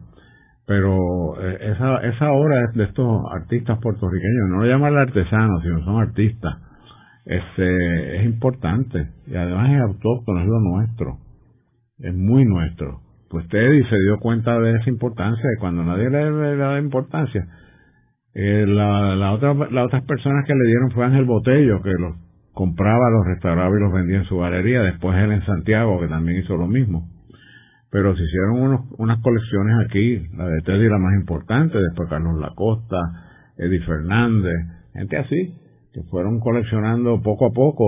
Pero eh, esa, esa obra es de estos artistas puertorriqueños, no lo llaman artesanos, sino son artistas, este, es importante. Y además es autóctono, es lo nuestro, es muy nuestro. Pues Teddy se dio cuenta de esa importancia y cuando nadie le, da importancia, eh, la, la otra, las otras personas que le dieron fue Ángel Botello, que los compraba, los restauraba y los vendía en su galería, después él en Santiago, que también hizo lo mismo. Pero se hicieron unos, unas colecciones aquí, la de Teddy la más importante, después Carlos Lacosta, Eddie Fernández, gente así, que fueron coleccionando poco a poco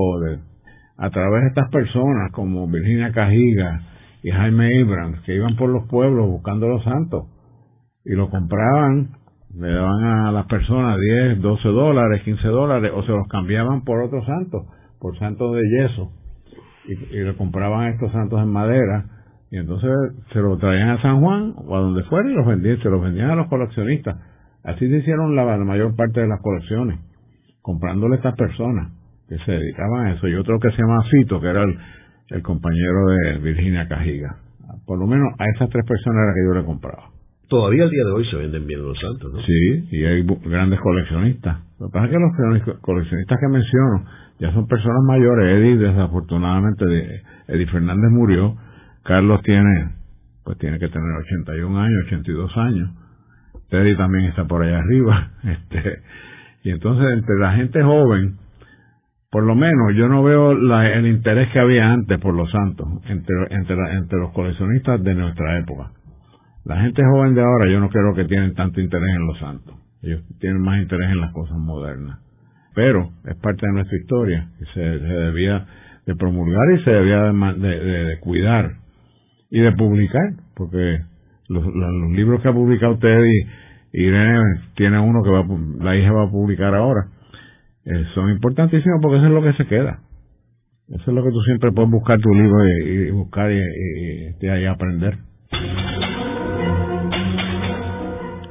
a través de estas personas como Virginia Cajiga y Jaime Abrams, que iban por los pueblos buscando los santos y lo compraban, le daban a las personas 10, 12 dólares, 15 dólares o se los cambiaban por otros santos, por santos de yeso y, le compraban estos santos en madera y entonces se lo traían a San Juan o a donde fuera y los vendían, se los vendían a los coleccionistas. Así se hicieron la, mayor parte de las colecciones, comprándole a estas personas que se dedicaban a eso. Y otro que se llama Fito, que era el, compañero de Virginia Cajiga. Por lo menos a esas tres personas era que yo le compraba. Todavía al día de hoy se venden bien los santos, ¿no? Sí, y hay grandes coleccionistas. Lo que pasa es que los coleccionistas que menciono ya son personas mayores. Eddie, desafortunadamente, Eddie Fernández murió Carlos tiene, pues tiene que tener 81 años, 82 años. Teddy también está por allá arriba. Este, y entonces entre la gente joven, por lo menos yo no veo el interés que había antes por los santos, entre, entre, entre los coleccionistas de nuestra época. La gente joven de ahora yo no creo que tienen tanto interés en los santos. Ellos tienen más interés en las cosas modernas. Pero es parte de nuestra historia y se, debía de promulgar y se debía de cuidar y de publicar, porque los, los, libros que ha publicado usted y Irene tiene uno que va, la hija va a publicar ahora, eh, son importantísimos porque eso es lo que se queda. Eso es lo que tú siempre puedes buscar tu libro y, buscar y, y, aprender.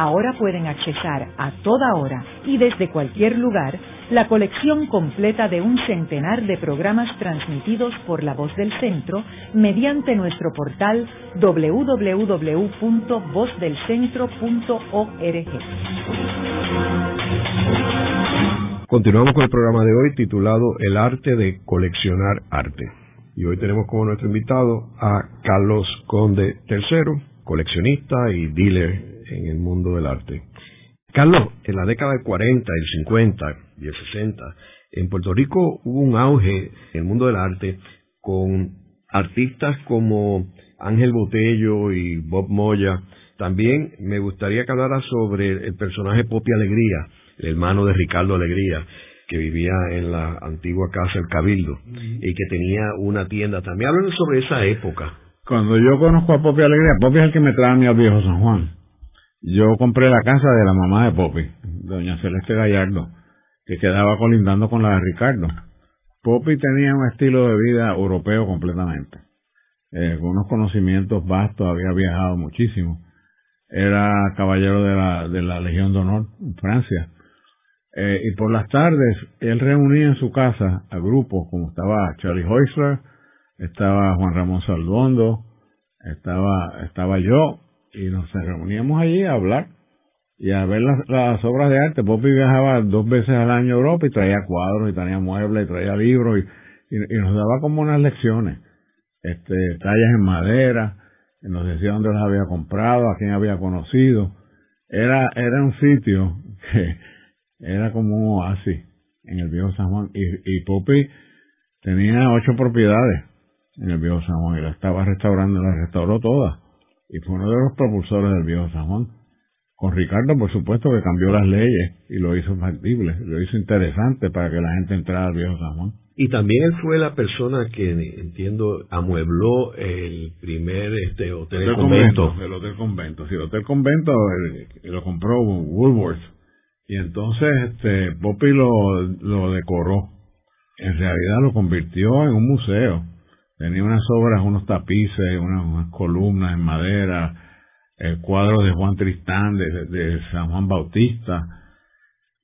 Ahora pueden accesar a toda hora y desde cualquier lugar la colección completa de un centenar de programas transmitidos por la voz del centro mediante nuestro portal www.vozdelcentro.org. Continuamos con el programa de hoy titulado El arte de coleccionar arte. Y hoy tenemos como nuestro invitado a Carlos Conde III, coleccionista y dealer en el mundo del arte. Carlos, en la década del 40, el 50 y el 60, en Puerto Rico hubo un auge en el mundo del arte con artistas como Ángel Botello y Bob Moya. También me gustaría que hablara sobre el personaje Popi Alegría, el hermano de Ricardo Alegría, que vivía en la antigua casa El Cabildo y que tenía una tienda. También háblanos sobre esa época. Cuando yo conozco a Popi Alegría, Popi es el que me trae a mí al viejo San Juan. Yo compré la casa de la mamá de Poppy, doña Celeste Gallardo, que quedaba colindando con la de Ricardo. Poppy tenía un estilo de vida europeo completamente, eh, con unos conocimientos vastos, había viajado muchísimo. Era caballero de la, de la Legión de Honor en Francia. Eh, y por las tardes él reunía en su casa a grupos como estaba Charlie Heusler, estaba Juan Ramón Saldondo, estaba, estaba yo, y nos reuníamos allí a hablar y a ver las, obras de arte. Poppy viajaba dos veces al año a Europa y traía cuadros y traía muebles y traía libros y, y, nos daba como unas lecciones, este, tallas en madera, nos decía dónde las había comprado, a quién había conocido. Era, era un sitio que era como un oasis en el viejo San Juan y, y Poppy tenía ocho propiedades en el viejo San Juan y la estaba restaurando, la restauró toda y fue uno de los propulsores del viejo San Juan. Con Ricardo, por supuesto, que cambió las leyes y lo hizo factible, lo hizo interesante para que la gente entrara al viejo San Juan. Y también él fue la persona que, entiendo, amuebló el primer este hotel, convento. El hotel convento, sí, el hotel convento lo compró Woolworth. Y entonces este Poppy lo, lo decoró. En realidad lo convirtió en un museo Tenía unas obras, unos tapices, unas, columnas en madera, el cuadro de Juan Tristán, de, San Juan Bautista.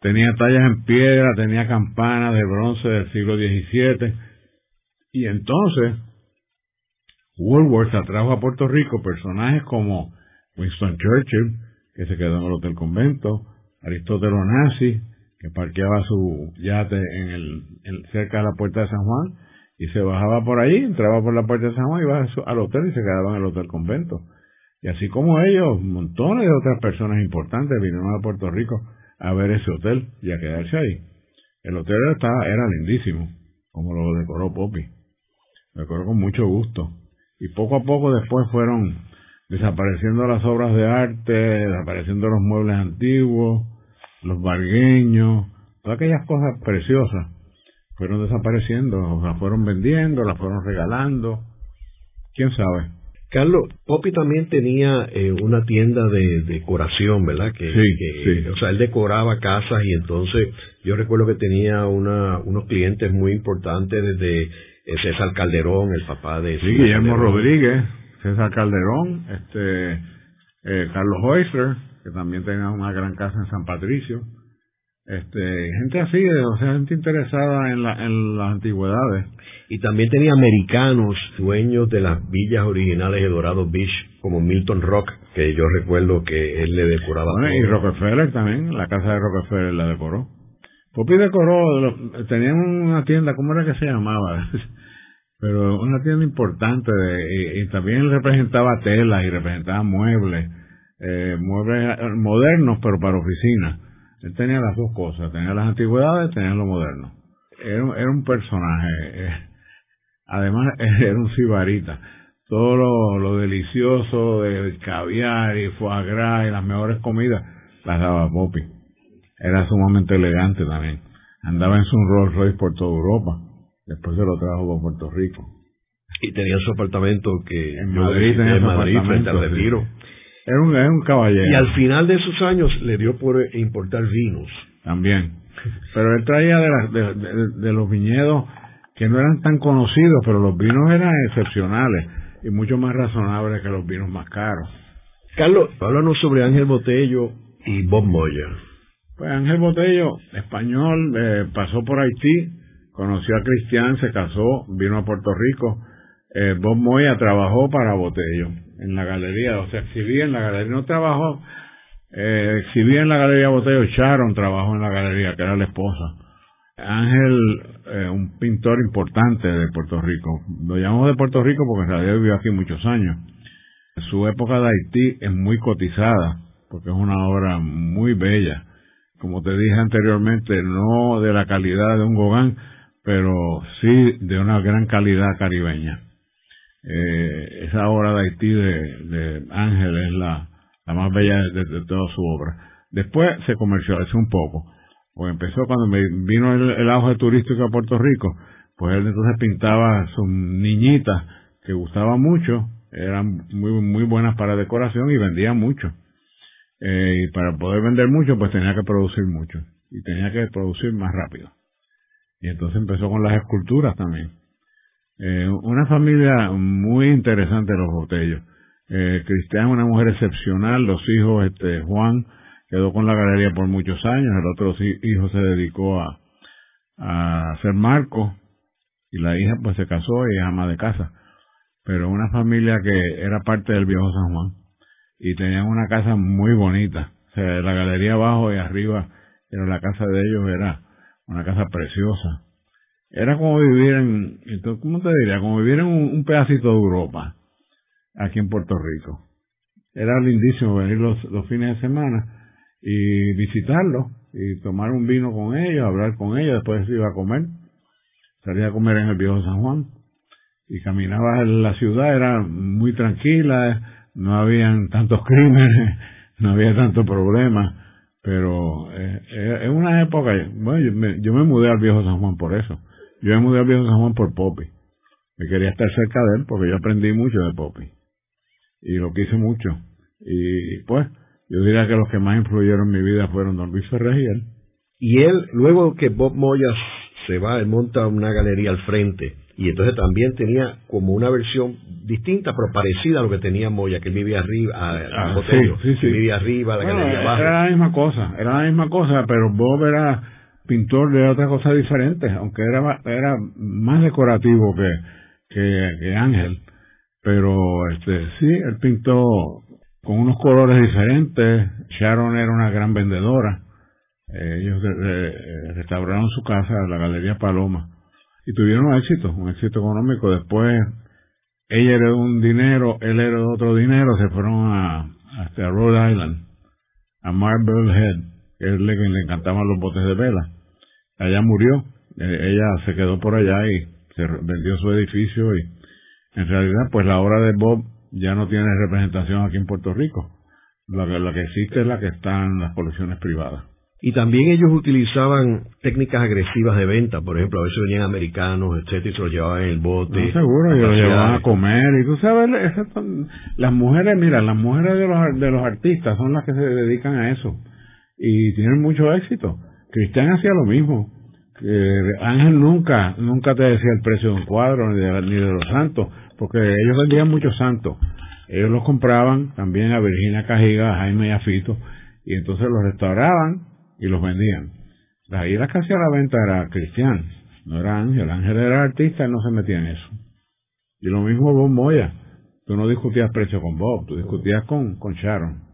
Tenía tallas en piedra, tenía campanas de bronce del siglo XVII. Y entonces, Woolworth atrajo a Puerto Rico personajes como Winston Churchill, que se quedó en el Hotel Convento, Aristóteles Onassis, que parqueaba su yate en el, cerca de la puerta de San Juan, y se bajaba por ahí, entraba por la puerta de San Juan, iba al hotel y se quedaba en el hotel convento. Y así como ellos, montones de otras personas importantes vinieron a Puerto Rico a ver ese hotel y a quedarse ahí. El hotel estaba, era lindísimo, como lo decoró Poppy. Lo decoró con mucho gusto. Y poco a poco después fueron desapareciendo las obras de arte, desapareciendo los muebles antiguos, los bargueños, todas aquellas cosas preciosas fueron desapareciendo, las fueron vendiendo, las fueron regalando, quién sabe. Carlos, Poppy también tenía eh, una tienda de decoración, ¿verdad? Que, sí, O sea, él decoraba casas y entonces yo recuerdo que tenía una, unos clientes muy importantes desde eh, César Calderón, el papá de... Sí, Guillermo Rodríguez, César Calderón, este eh, Carlos Heusler, que también tenía una gran casa en San Patricio este gente así, o sea, gente interesada en, la, en las antigüedades. Y también tenía americanos, dueños de las villas originales de Dorado Beach, como Milton Rock, que yo recuerdo que él le decoraba. y Rockefeller también, la casa de Rockefeller la decoró. Poppy decoró, tenían una tienda, ¿cómo era que se llamaba? Pero una tienda importante, de, y, también representaba telas y representaba muebles, eh, muebles modernos, pero para oficinas él tenía las dos cosas, tenía las antigüedades, tenía lo moderno. Era, era un personaje, eh, además era un sibarita. Todo lo, lo delicioso del caviar y foie gras y las mejores comidas las daba Poppy. Era sumamente elegante también. Andaba en su Rolls Royce por toda Europa. Después se lo trajo a Puerto Rico. Y tenía su apartamento que en Madrid, tenía su Madrid frente al retiro. Era un, un caballero. Y al final de esos años le dio por importar vinos. También. Pero él traía de, de, los viñedos que no eran tan conocidos, pero los vinos eran excepcionales y mucho más razonables que los vinos más caros. Carlos, háblanos sobre Ángel Botello y Bob Moya. Pues Ángel Botello, español, eh, pasó por Haití, conoció a Cristian, se casó, vino a Puerto Rico. Eh, Bob Moya trabajó para Botello en la galería, o sea, exhibía en la galería, no trabajó, eh, en la galería Botello, Sharon trabajó en la galería, que era la esposa. Ángel, eh, un pintor importante de Puerto Rico. Lo llamamos de Puerto Rico porque en realidad vivió aquí muchos años. Su época de Haití es muy cotizada, porque es una obra muy bella. Como te dije anteriormente, no de la calidad de un Gauguin, pero sí de una gran calidad caribeña eh, esa obra de Haití de, Ángel es la, la más bella de, toda su obra. Después se comercializó un poco, pues empezó cuando me vino el, el auge turístico a Puerto Rico, pues él entonces pintaba sus niñitas que gustaban mucho, eran muy, muy buenas para decoración y vendía mucho. Eh, y para poder vender mucho, pues tenía que producir mucho y tenía que producir más rápido. Y entonces empezó con las esculturas también eh, una familia muy interesante los Botellos. Eh, Cristian, una mujer excepcional, los hijos, este, Juan, quedó con la galería por muchos años, el otro hijo se dedicó a, a hacer marco y la hija pues se casó y es ama de casa, pero una familia que era parte del viejo San Juan y tenían una casa muy bonita, o sea, la galería abajo y arriba era la casa de ellos, era una casa preciosa. Era como vivir en, ¿cómo te diría? Como vivir en un, pedacito de Europa, aquí en Puerto Rico. Era lindísimo venir los, los fines de semana y visitarlos y tomar un vino con ellos, hablar con ellos, después se iba a comer. Salía a comer en el viejo San Juan y caminaba en la ciudad, era muy tranquila, no habían tantos crímenes, no había tanto problema, pero eh, eh, es una época, bueno, yo me, yo me mudé al viejo San Juan por eso, yo me mudé al viejo San Juan por Poppy, me quería estar cerca de él porque yo aprendí mucho de Poppy y lo quise mucho y pues yo diría que los que más influyeron en mi vida fueron don Luis Ferrer y él. Y él, luego que Bob Moyas se va, él monta una galería al frente. Y entonces también tenía como una versión distinta, pero parecida a lo que tenía Moya, que él vivía arriba, a, ah, sí, sí, vivía arriba, la galería abajo. Era la misma cosa, era la misma cosa, pero Bob era pintor de otra cosa diferente, aunque era, era más decorativo que, que, Ángel. Pero este sí, él pintó con unos colores diferentes. Sharon era una gran vendedora. Eh, ellos restauraron su casa, la Galería Paloma, y tuvieron éxito, un éxito económico. Después, ella heredó un dinero, él heredó otro dinero, se fueron a, hasta Rhode Island, a Marble Head, es le, le encantaban los botes de vela. Allá murió, eh, ella se quedó por allá y se vendió su edificio y en realidad pues la obra de Bob ya no tiene representación aquí en Puerto Rico. La que, que existe es la que está en las colecciones privadas. Y también ellos utilizaban técnicas agresivas de venta, por ejemplo, a veces venían americanos, etcétera, y se los llevaban en el bote. No, seguro, y los llevaban a comer. Y tú sabes, las mujeres, mira, las mujeres de los, de los artistas son las que se dedican a eso. Y tienen mucho éxito. Cristian hacía lo mismo. Ángel nunca, nunca te decía el precio de un cuadro, ni de, ni de los santos porque ellos vendían muchos santos. Ellos los compraban también a Virginia Cajiga, a Jaime y a Fito, y entonces los restauraban y los vendían. Ahí la que hacía la venta era Cristian, no era Ángel. Ángel era artista y no se metía en eso. Y lo mismo Bob Moya. Tú no discutías precio con Bob, tú discutías con, con Sharon.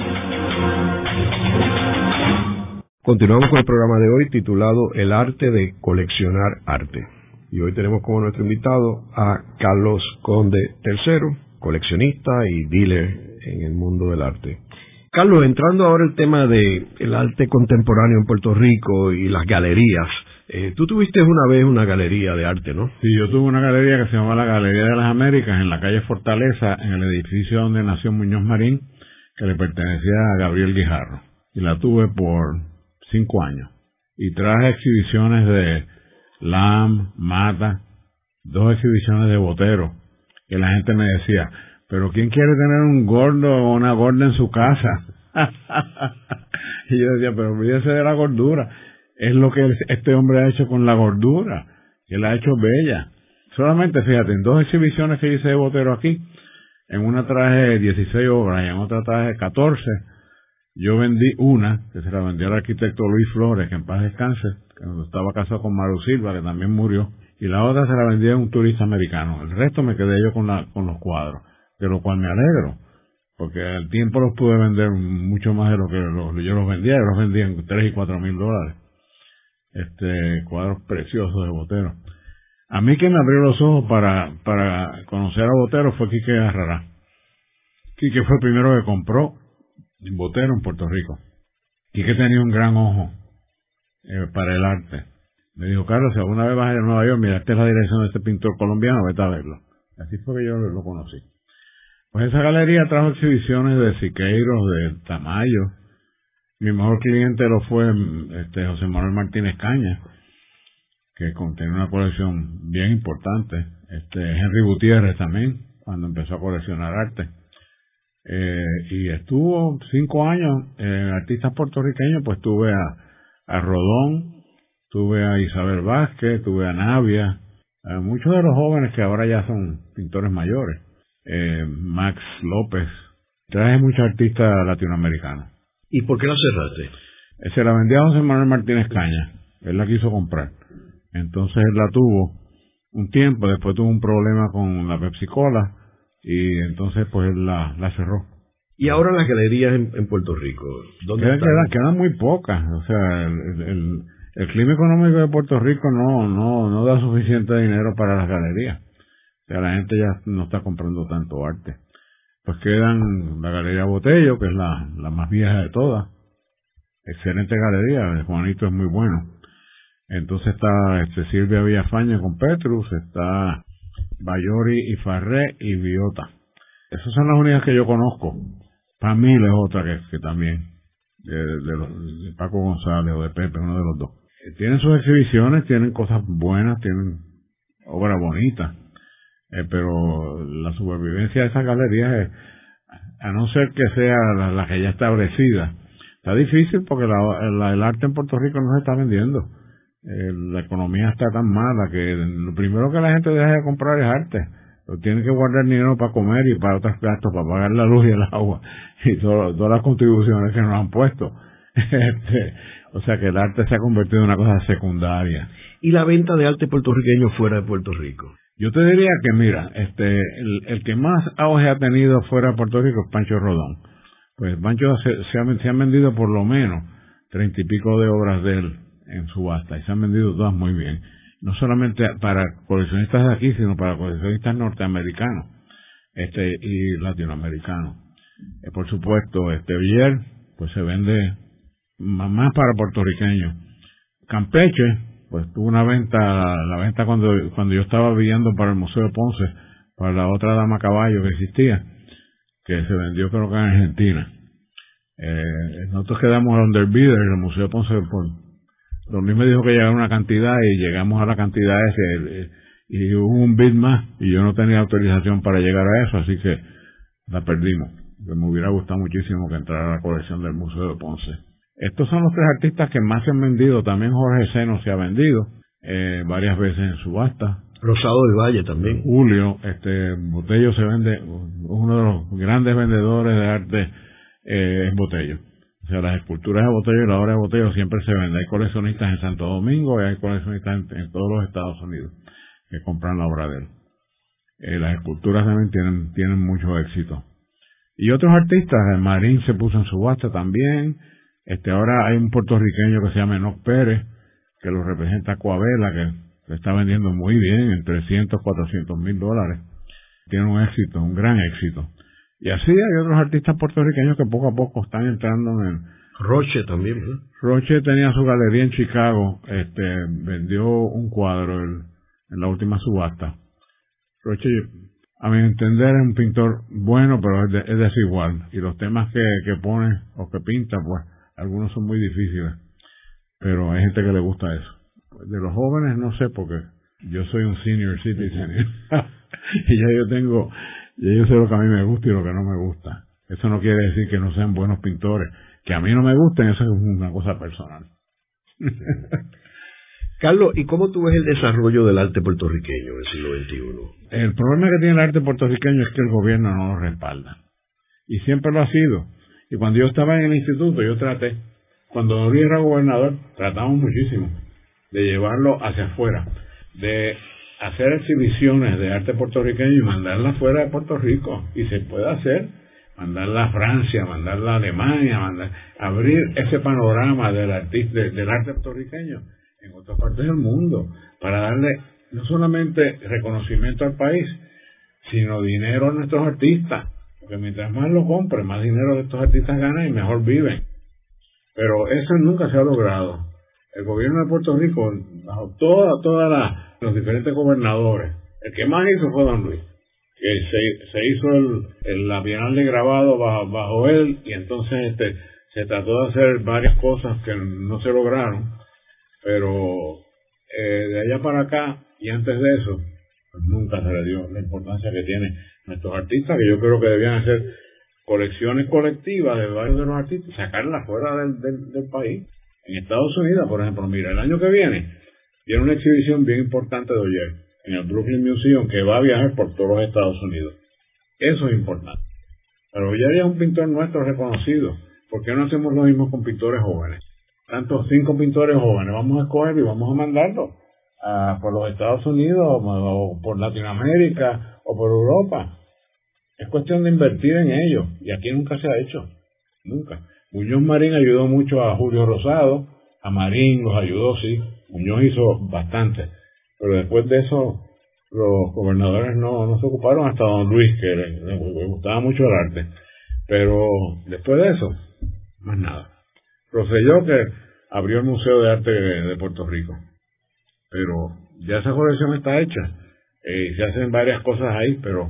Continuamos con el programa de hoy titulado El arte de coleccionar arte. Y hoy tenemos como nuestro invitado a Carlos Conde III, coleccionista y dealer en el mundo del arte. Carlos, entrando ahora el tema del el arte contemporáneo en Puerto Rico y las galerías, eh, tú tuviste una vez una galería de arte, ¿no? Sí, yo tuve una galería que se llamaba la Galería de las Américas en la calle Fortaleza, en el edificio donde nació Muñoz Marín, que le pertenecía a Gabriel Guijarro. Y la tuve por cinco años. Y traje exhibiciones de Lam, Mata, dos exhibiciones de Botero, que la gente me decía, pero ¿quién quiere tener un gordo o una gorda en su casa? y yo decía, pero olvídese de la gordura. Es lo que este hombre ha hecho con la gordura, que la ha hecho bella. Solamente, fíjate, en dos exhibiciones que hice de Botero aquí, en una traje 16 obras y en otra traje 14, yo vendí una, que se la vendió al arquitecto Luis Flores, que en paz descanse, que estaba casado con Maru Silva, que también murió, y la otra se la vendí a un turista americano. El resto me quedé yo con, la, con los cuadros de lo cual me alegro, porque al tiempo los pude vender mucho más de lo que yo los vendía, yo los vendía en 3 y 4 mil dólares. Este, cuadros preciosos de Botero. A mí que me abrió los ojos para, para conocer a Botero fue Quique Arrará. Quique fue el primero que compró Botero en Puerto Rico. Quique tenía un gran ojo eh, para el arte. Me dijo, Carlos, si alguna vez vas a ir a Nueva York, mira, esta es la dirección de este pintor colombiano, vete a verlo. Así fue que yo lo conocí. Pues esa galería trajo exhibiciones de Siqueiros, de Tamayo, Mi mejor cliente lo fue este José Manuel Martínez Caña, que contiene una colección bien importante. Este Henry Gutiérrez también, cuando empezó a coleccionar arte. Eh, y estuvo cinco años en artistas puertorriqueños, pues tuve a, a Rodón, tuve a Isabel Vázquez, tuve a Navia, a muchos de los jóvenes que ahora ya son pintores mayores, eh, Max López, traje muchos artistas latinoamericanos. ¿Y por qué la cerraste? Eh, se la vendía a José Manuel Martínez Caña, él la quiso comprar. Entonces él la tuvo un tiempo, después tuvo un problema con la Pepsi Cola y entonces pues él la, la cerró. Y ahora las galerías en, Puerto Rico, ¿dónde quedan, quedan, quedan, muy pocas, o sea, el, el, el, clima económico de Puerto Rico no, no, no da suficiente dinero para las galerías. O sea, la gente ya no está comprando tanto arte. Pues quedan la Galería Botello, que es la, la más vieja de todas. Excelente galería, Juanito es muy bueno. Entonces está este, Silvia Villafaña con Petrus, está Bayori y Farré y Biota. Esas son las únicas que yo conozco. Pamil es otra que, que también, de, Paco González o de Pepe, uno de los dos. Eh, tienen sus exhibiciones, tienen cosas buenas, tienen obras bonitas, eh, pero la supervivencia de esas galerías, es, a no ser que sea la, que ya establecida, está difícil porque la, el arte en Puerto Rico no se está vendiendo eh, la economía está tan mala que lo primero que la gente deja de comprar es arte. Lo tiene que guardar dinero para comer y para otros gastos, para pagar la luz y el agua y todas las contribuciones que nos han puesto. Este, o sea que el arte se ha convertido en una cosa secundaria. ¿Y la venta de arte puertorriqueño fuera de Puerto Rico? Yo te diría que, mira, este, el, que más auge ha tenido fuera de Puerto Rico es Pancho Rodón. Pues Pancho se, se, se han vendido por lo menos treinta y pico de obras de él en subasta y se han vendido todas muy bien. No solamente para coleccionistas de aquí, sino para coleccionistas norteamericanos este y latinoamericanos. Eh, por supuesto, este Villar, pues se vende más para puertorriqueños. Campeche, pues tuvo una venta, la venta cuando, cuando yo estaba viviendo para el Museo de Ponce, para la otra dama caballo que existía, que se vendió creo que en Argentina. Eh, nosotros quedamos a Underbidder en el Museo de Ponce por Don Luis me dijo que llegara una cantidad y llegamos a la cantidad ese y hubo un bid más y yo no tenía autorización para llegar a eso, así que la perdimos. me hubiera gustado muchísimo que entrara a la colección del Museo de Ponce. Estos son los tres artistas que más se han vendido. También Jorge Seno se ha vendido eh, varias veces en subasta. Rosado del Valle también. Julio, este Botello se vende, uno de los grandes vendedores de arte eh, es Botello. O sea, las esculturas de Botello y la obra de Botello siempre se venden. Hay coleccionistas en Santo Domingo y hay coleccionistas en, todos los Estados Unidos que compran la obra de él. Eh, las esculturas también tienen, tienen mucho éxito. Y otros artistas, el Marín se puso en subasta también. Este, ahora hay un puertorriqueño que se llama Enoch Pérez, que lo representa Coabela, que se está vendiendo muy bien, en 300, 400 mil dólares. Tiene un éxito, un gran éxito. Y así hay otros artistas puertorriqueños que poco a poco están entrando en... Roche también. Roche tenía su galería en Chicago, este, vendió un cuadro en la última subasta. Roche, a mi entender, es un pintor bueno, pero es, desigual. Y los temas que, que pone o que pinta, pues, algunos son muy difíciles. Pero hay gente que le gusta eso. De los jóvenes no sé, porque yo soy un senior citizen y ya yo tengo y yo sé lo que a mí me gusta y lo que no me gusta. Eso no quiere decir que no sean buenos pintores. Que a mí no me gusten, eso es una cosa personal. Carlos, ¿y cómo tú ves el desarrollo del arte puertorriqueño en el siglo XXI? El problema que tiene el arte puertorriqueño es que el gobierno no lo respalda. Y siempre lo ha sido. Y cuando yo estaba en el instituto, yo traté, cuando Luis era gobernador, tratamos muchísimo de llevarlo hacia afuera, de hacer exhibiciones de arte puertorriqueño y mandarla fuera de Puerto Rico. Y se puede hacer, mandarla a Francia, mandarla a Alemania, mandar, abrir ese panorama del, artista, del arte puertorriqueño en otras partes del mundo, para darle no solamente reconocimiento al país, sino dinero a nuestros artistas. Porque mientras más lo compren, más dinero de estos artistas ganan y mejor viven. Pero eso nunca se ha logrado. El gobierno de Puerto Rico, bajo toda, toda la los diferentes gobernadores. El que más hizo fue Don Luis, que se, se hizo el, la Bienal de grabado bajo, él y entonces este se trató de hacer varias cosas que no se lograron, pero eh, de allá para acá y antes de eso, pues nunca se le dio la importancia que tienen nuestros artistas, que yo creo que debían hacer colecciones colectivas de varios de los artistas, sacarlas fuera del, del, país. En Estados Unidos, por ejemplo, mira, el año que viene tiene una exhibición bien importante de Oyer en el Brooklyn Museum que va a viajar por todos los Estados Unidos. Eso es importante. Pero Oyer es un pintor nuestro reconocido. ¿Por qué no hacemos lo mismo con pintores jóvenes? Tantos cinco pintores jóvenes, vamos a escoger y vamos a mandarlos a, por los Estados Unidos o por Latinoamérica o por Europa es cuestión de invertir en ello. Y aquí nunca se ha hecho. Nunca. Muñoz Marín ayudó mucho a Julio Rosado. A Marín los ayudó, sí. Muñoz hizo bastante. Pero después de eso, los gobernadores no, no se ocuparon hasta don Luis, que le, gustaba mucho el arte. Pero después de eso, más nada. Procedió que abrió el Museo de Arte de, Puerto Rico. Pero ya esa colección está hecha. Eh, se hacen varias cosas ahí, pero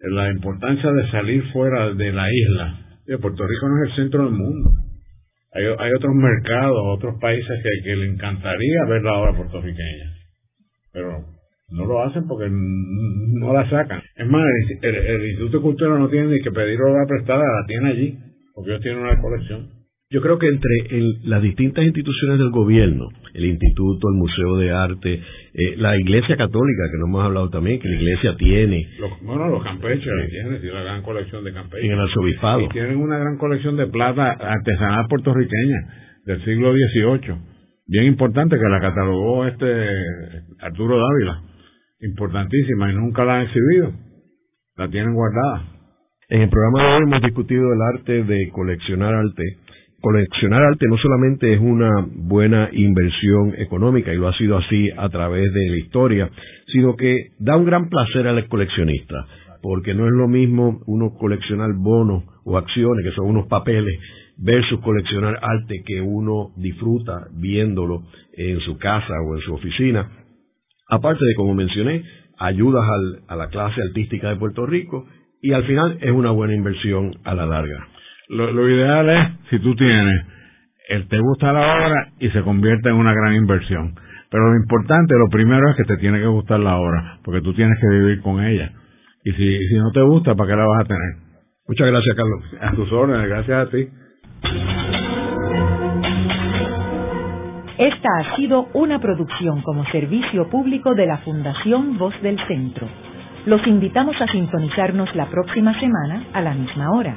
la importancia de salir fuera de la isla. Puerto Rico no es el centro del mundo. Hay, hay otros mercados, otros países que, le encantaría ver la obra puertorriqueña, pero no lo hacen porque no la sacan. Es más, el, Instituto de Cultura no tiene ni que pedir obra prestada, la tiene allí, porque ellos tienen una colección. Yo creo que entre las distintas instituciones del gobierno, el Instituto, el Museo de Arte, eh, la Iglesia Católica, que no hemos hablado también, que la Iglesia tiene. bueno, los campeches tienen, tienen una gran colección de campeches. En el arzobispado. Y tienen una gran colección de plata artesanal puertorriqueña del siglo XVIII. Bien importante que la catalogó este Arturo Dávila. Importantísima y nunca la han exhibido. La tienen guardada. En el programa de hoy hemos discutido el arte de coleccionar arte coleccionar arte no solamente es una buena inversión económica, y lo ha sido así a través de la historia, sino que da un gran placer al coleccionista, porque no es lo mismo uno coleccionar bonos o acciones, que son unos papeles, versus coleccionar arte que uno disfruta viéndolo en su casa o en su oficina. Aparte de, como mencioné, ayudas a la clase artística de Puerto Rico y al final es una buena inversión a la larga. Lo, ideal es, si tú tienes, el te gusta la obra y se convierte en una gran inversión. Pero lo importante, lo primero es que te tiene que gustar la obra, porque tú tienes que vivir con ella. Y si, si no te gusta, ¿para qué la vas a tener? Muchas gracias, Carlos. A tus órdenes, gracias a ti. Esta ha sido una producción como servicio público de la Fundación Voz del Centro. Los invitamos a sintonizarnos la próxima semana a la misma hora.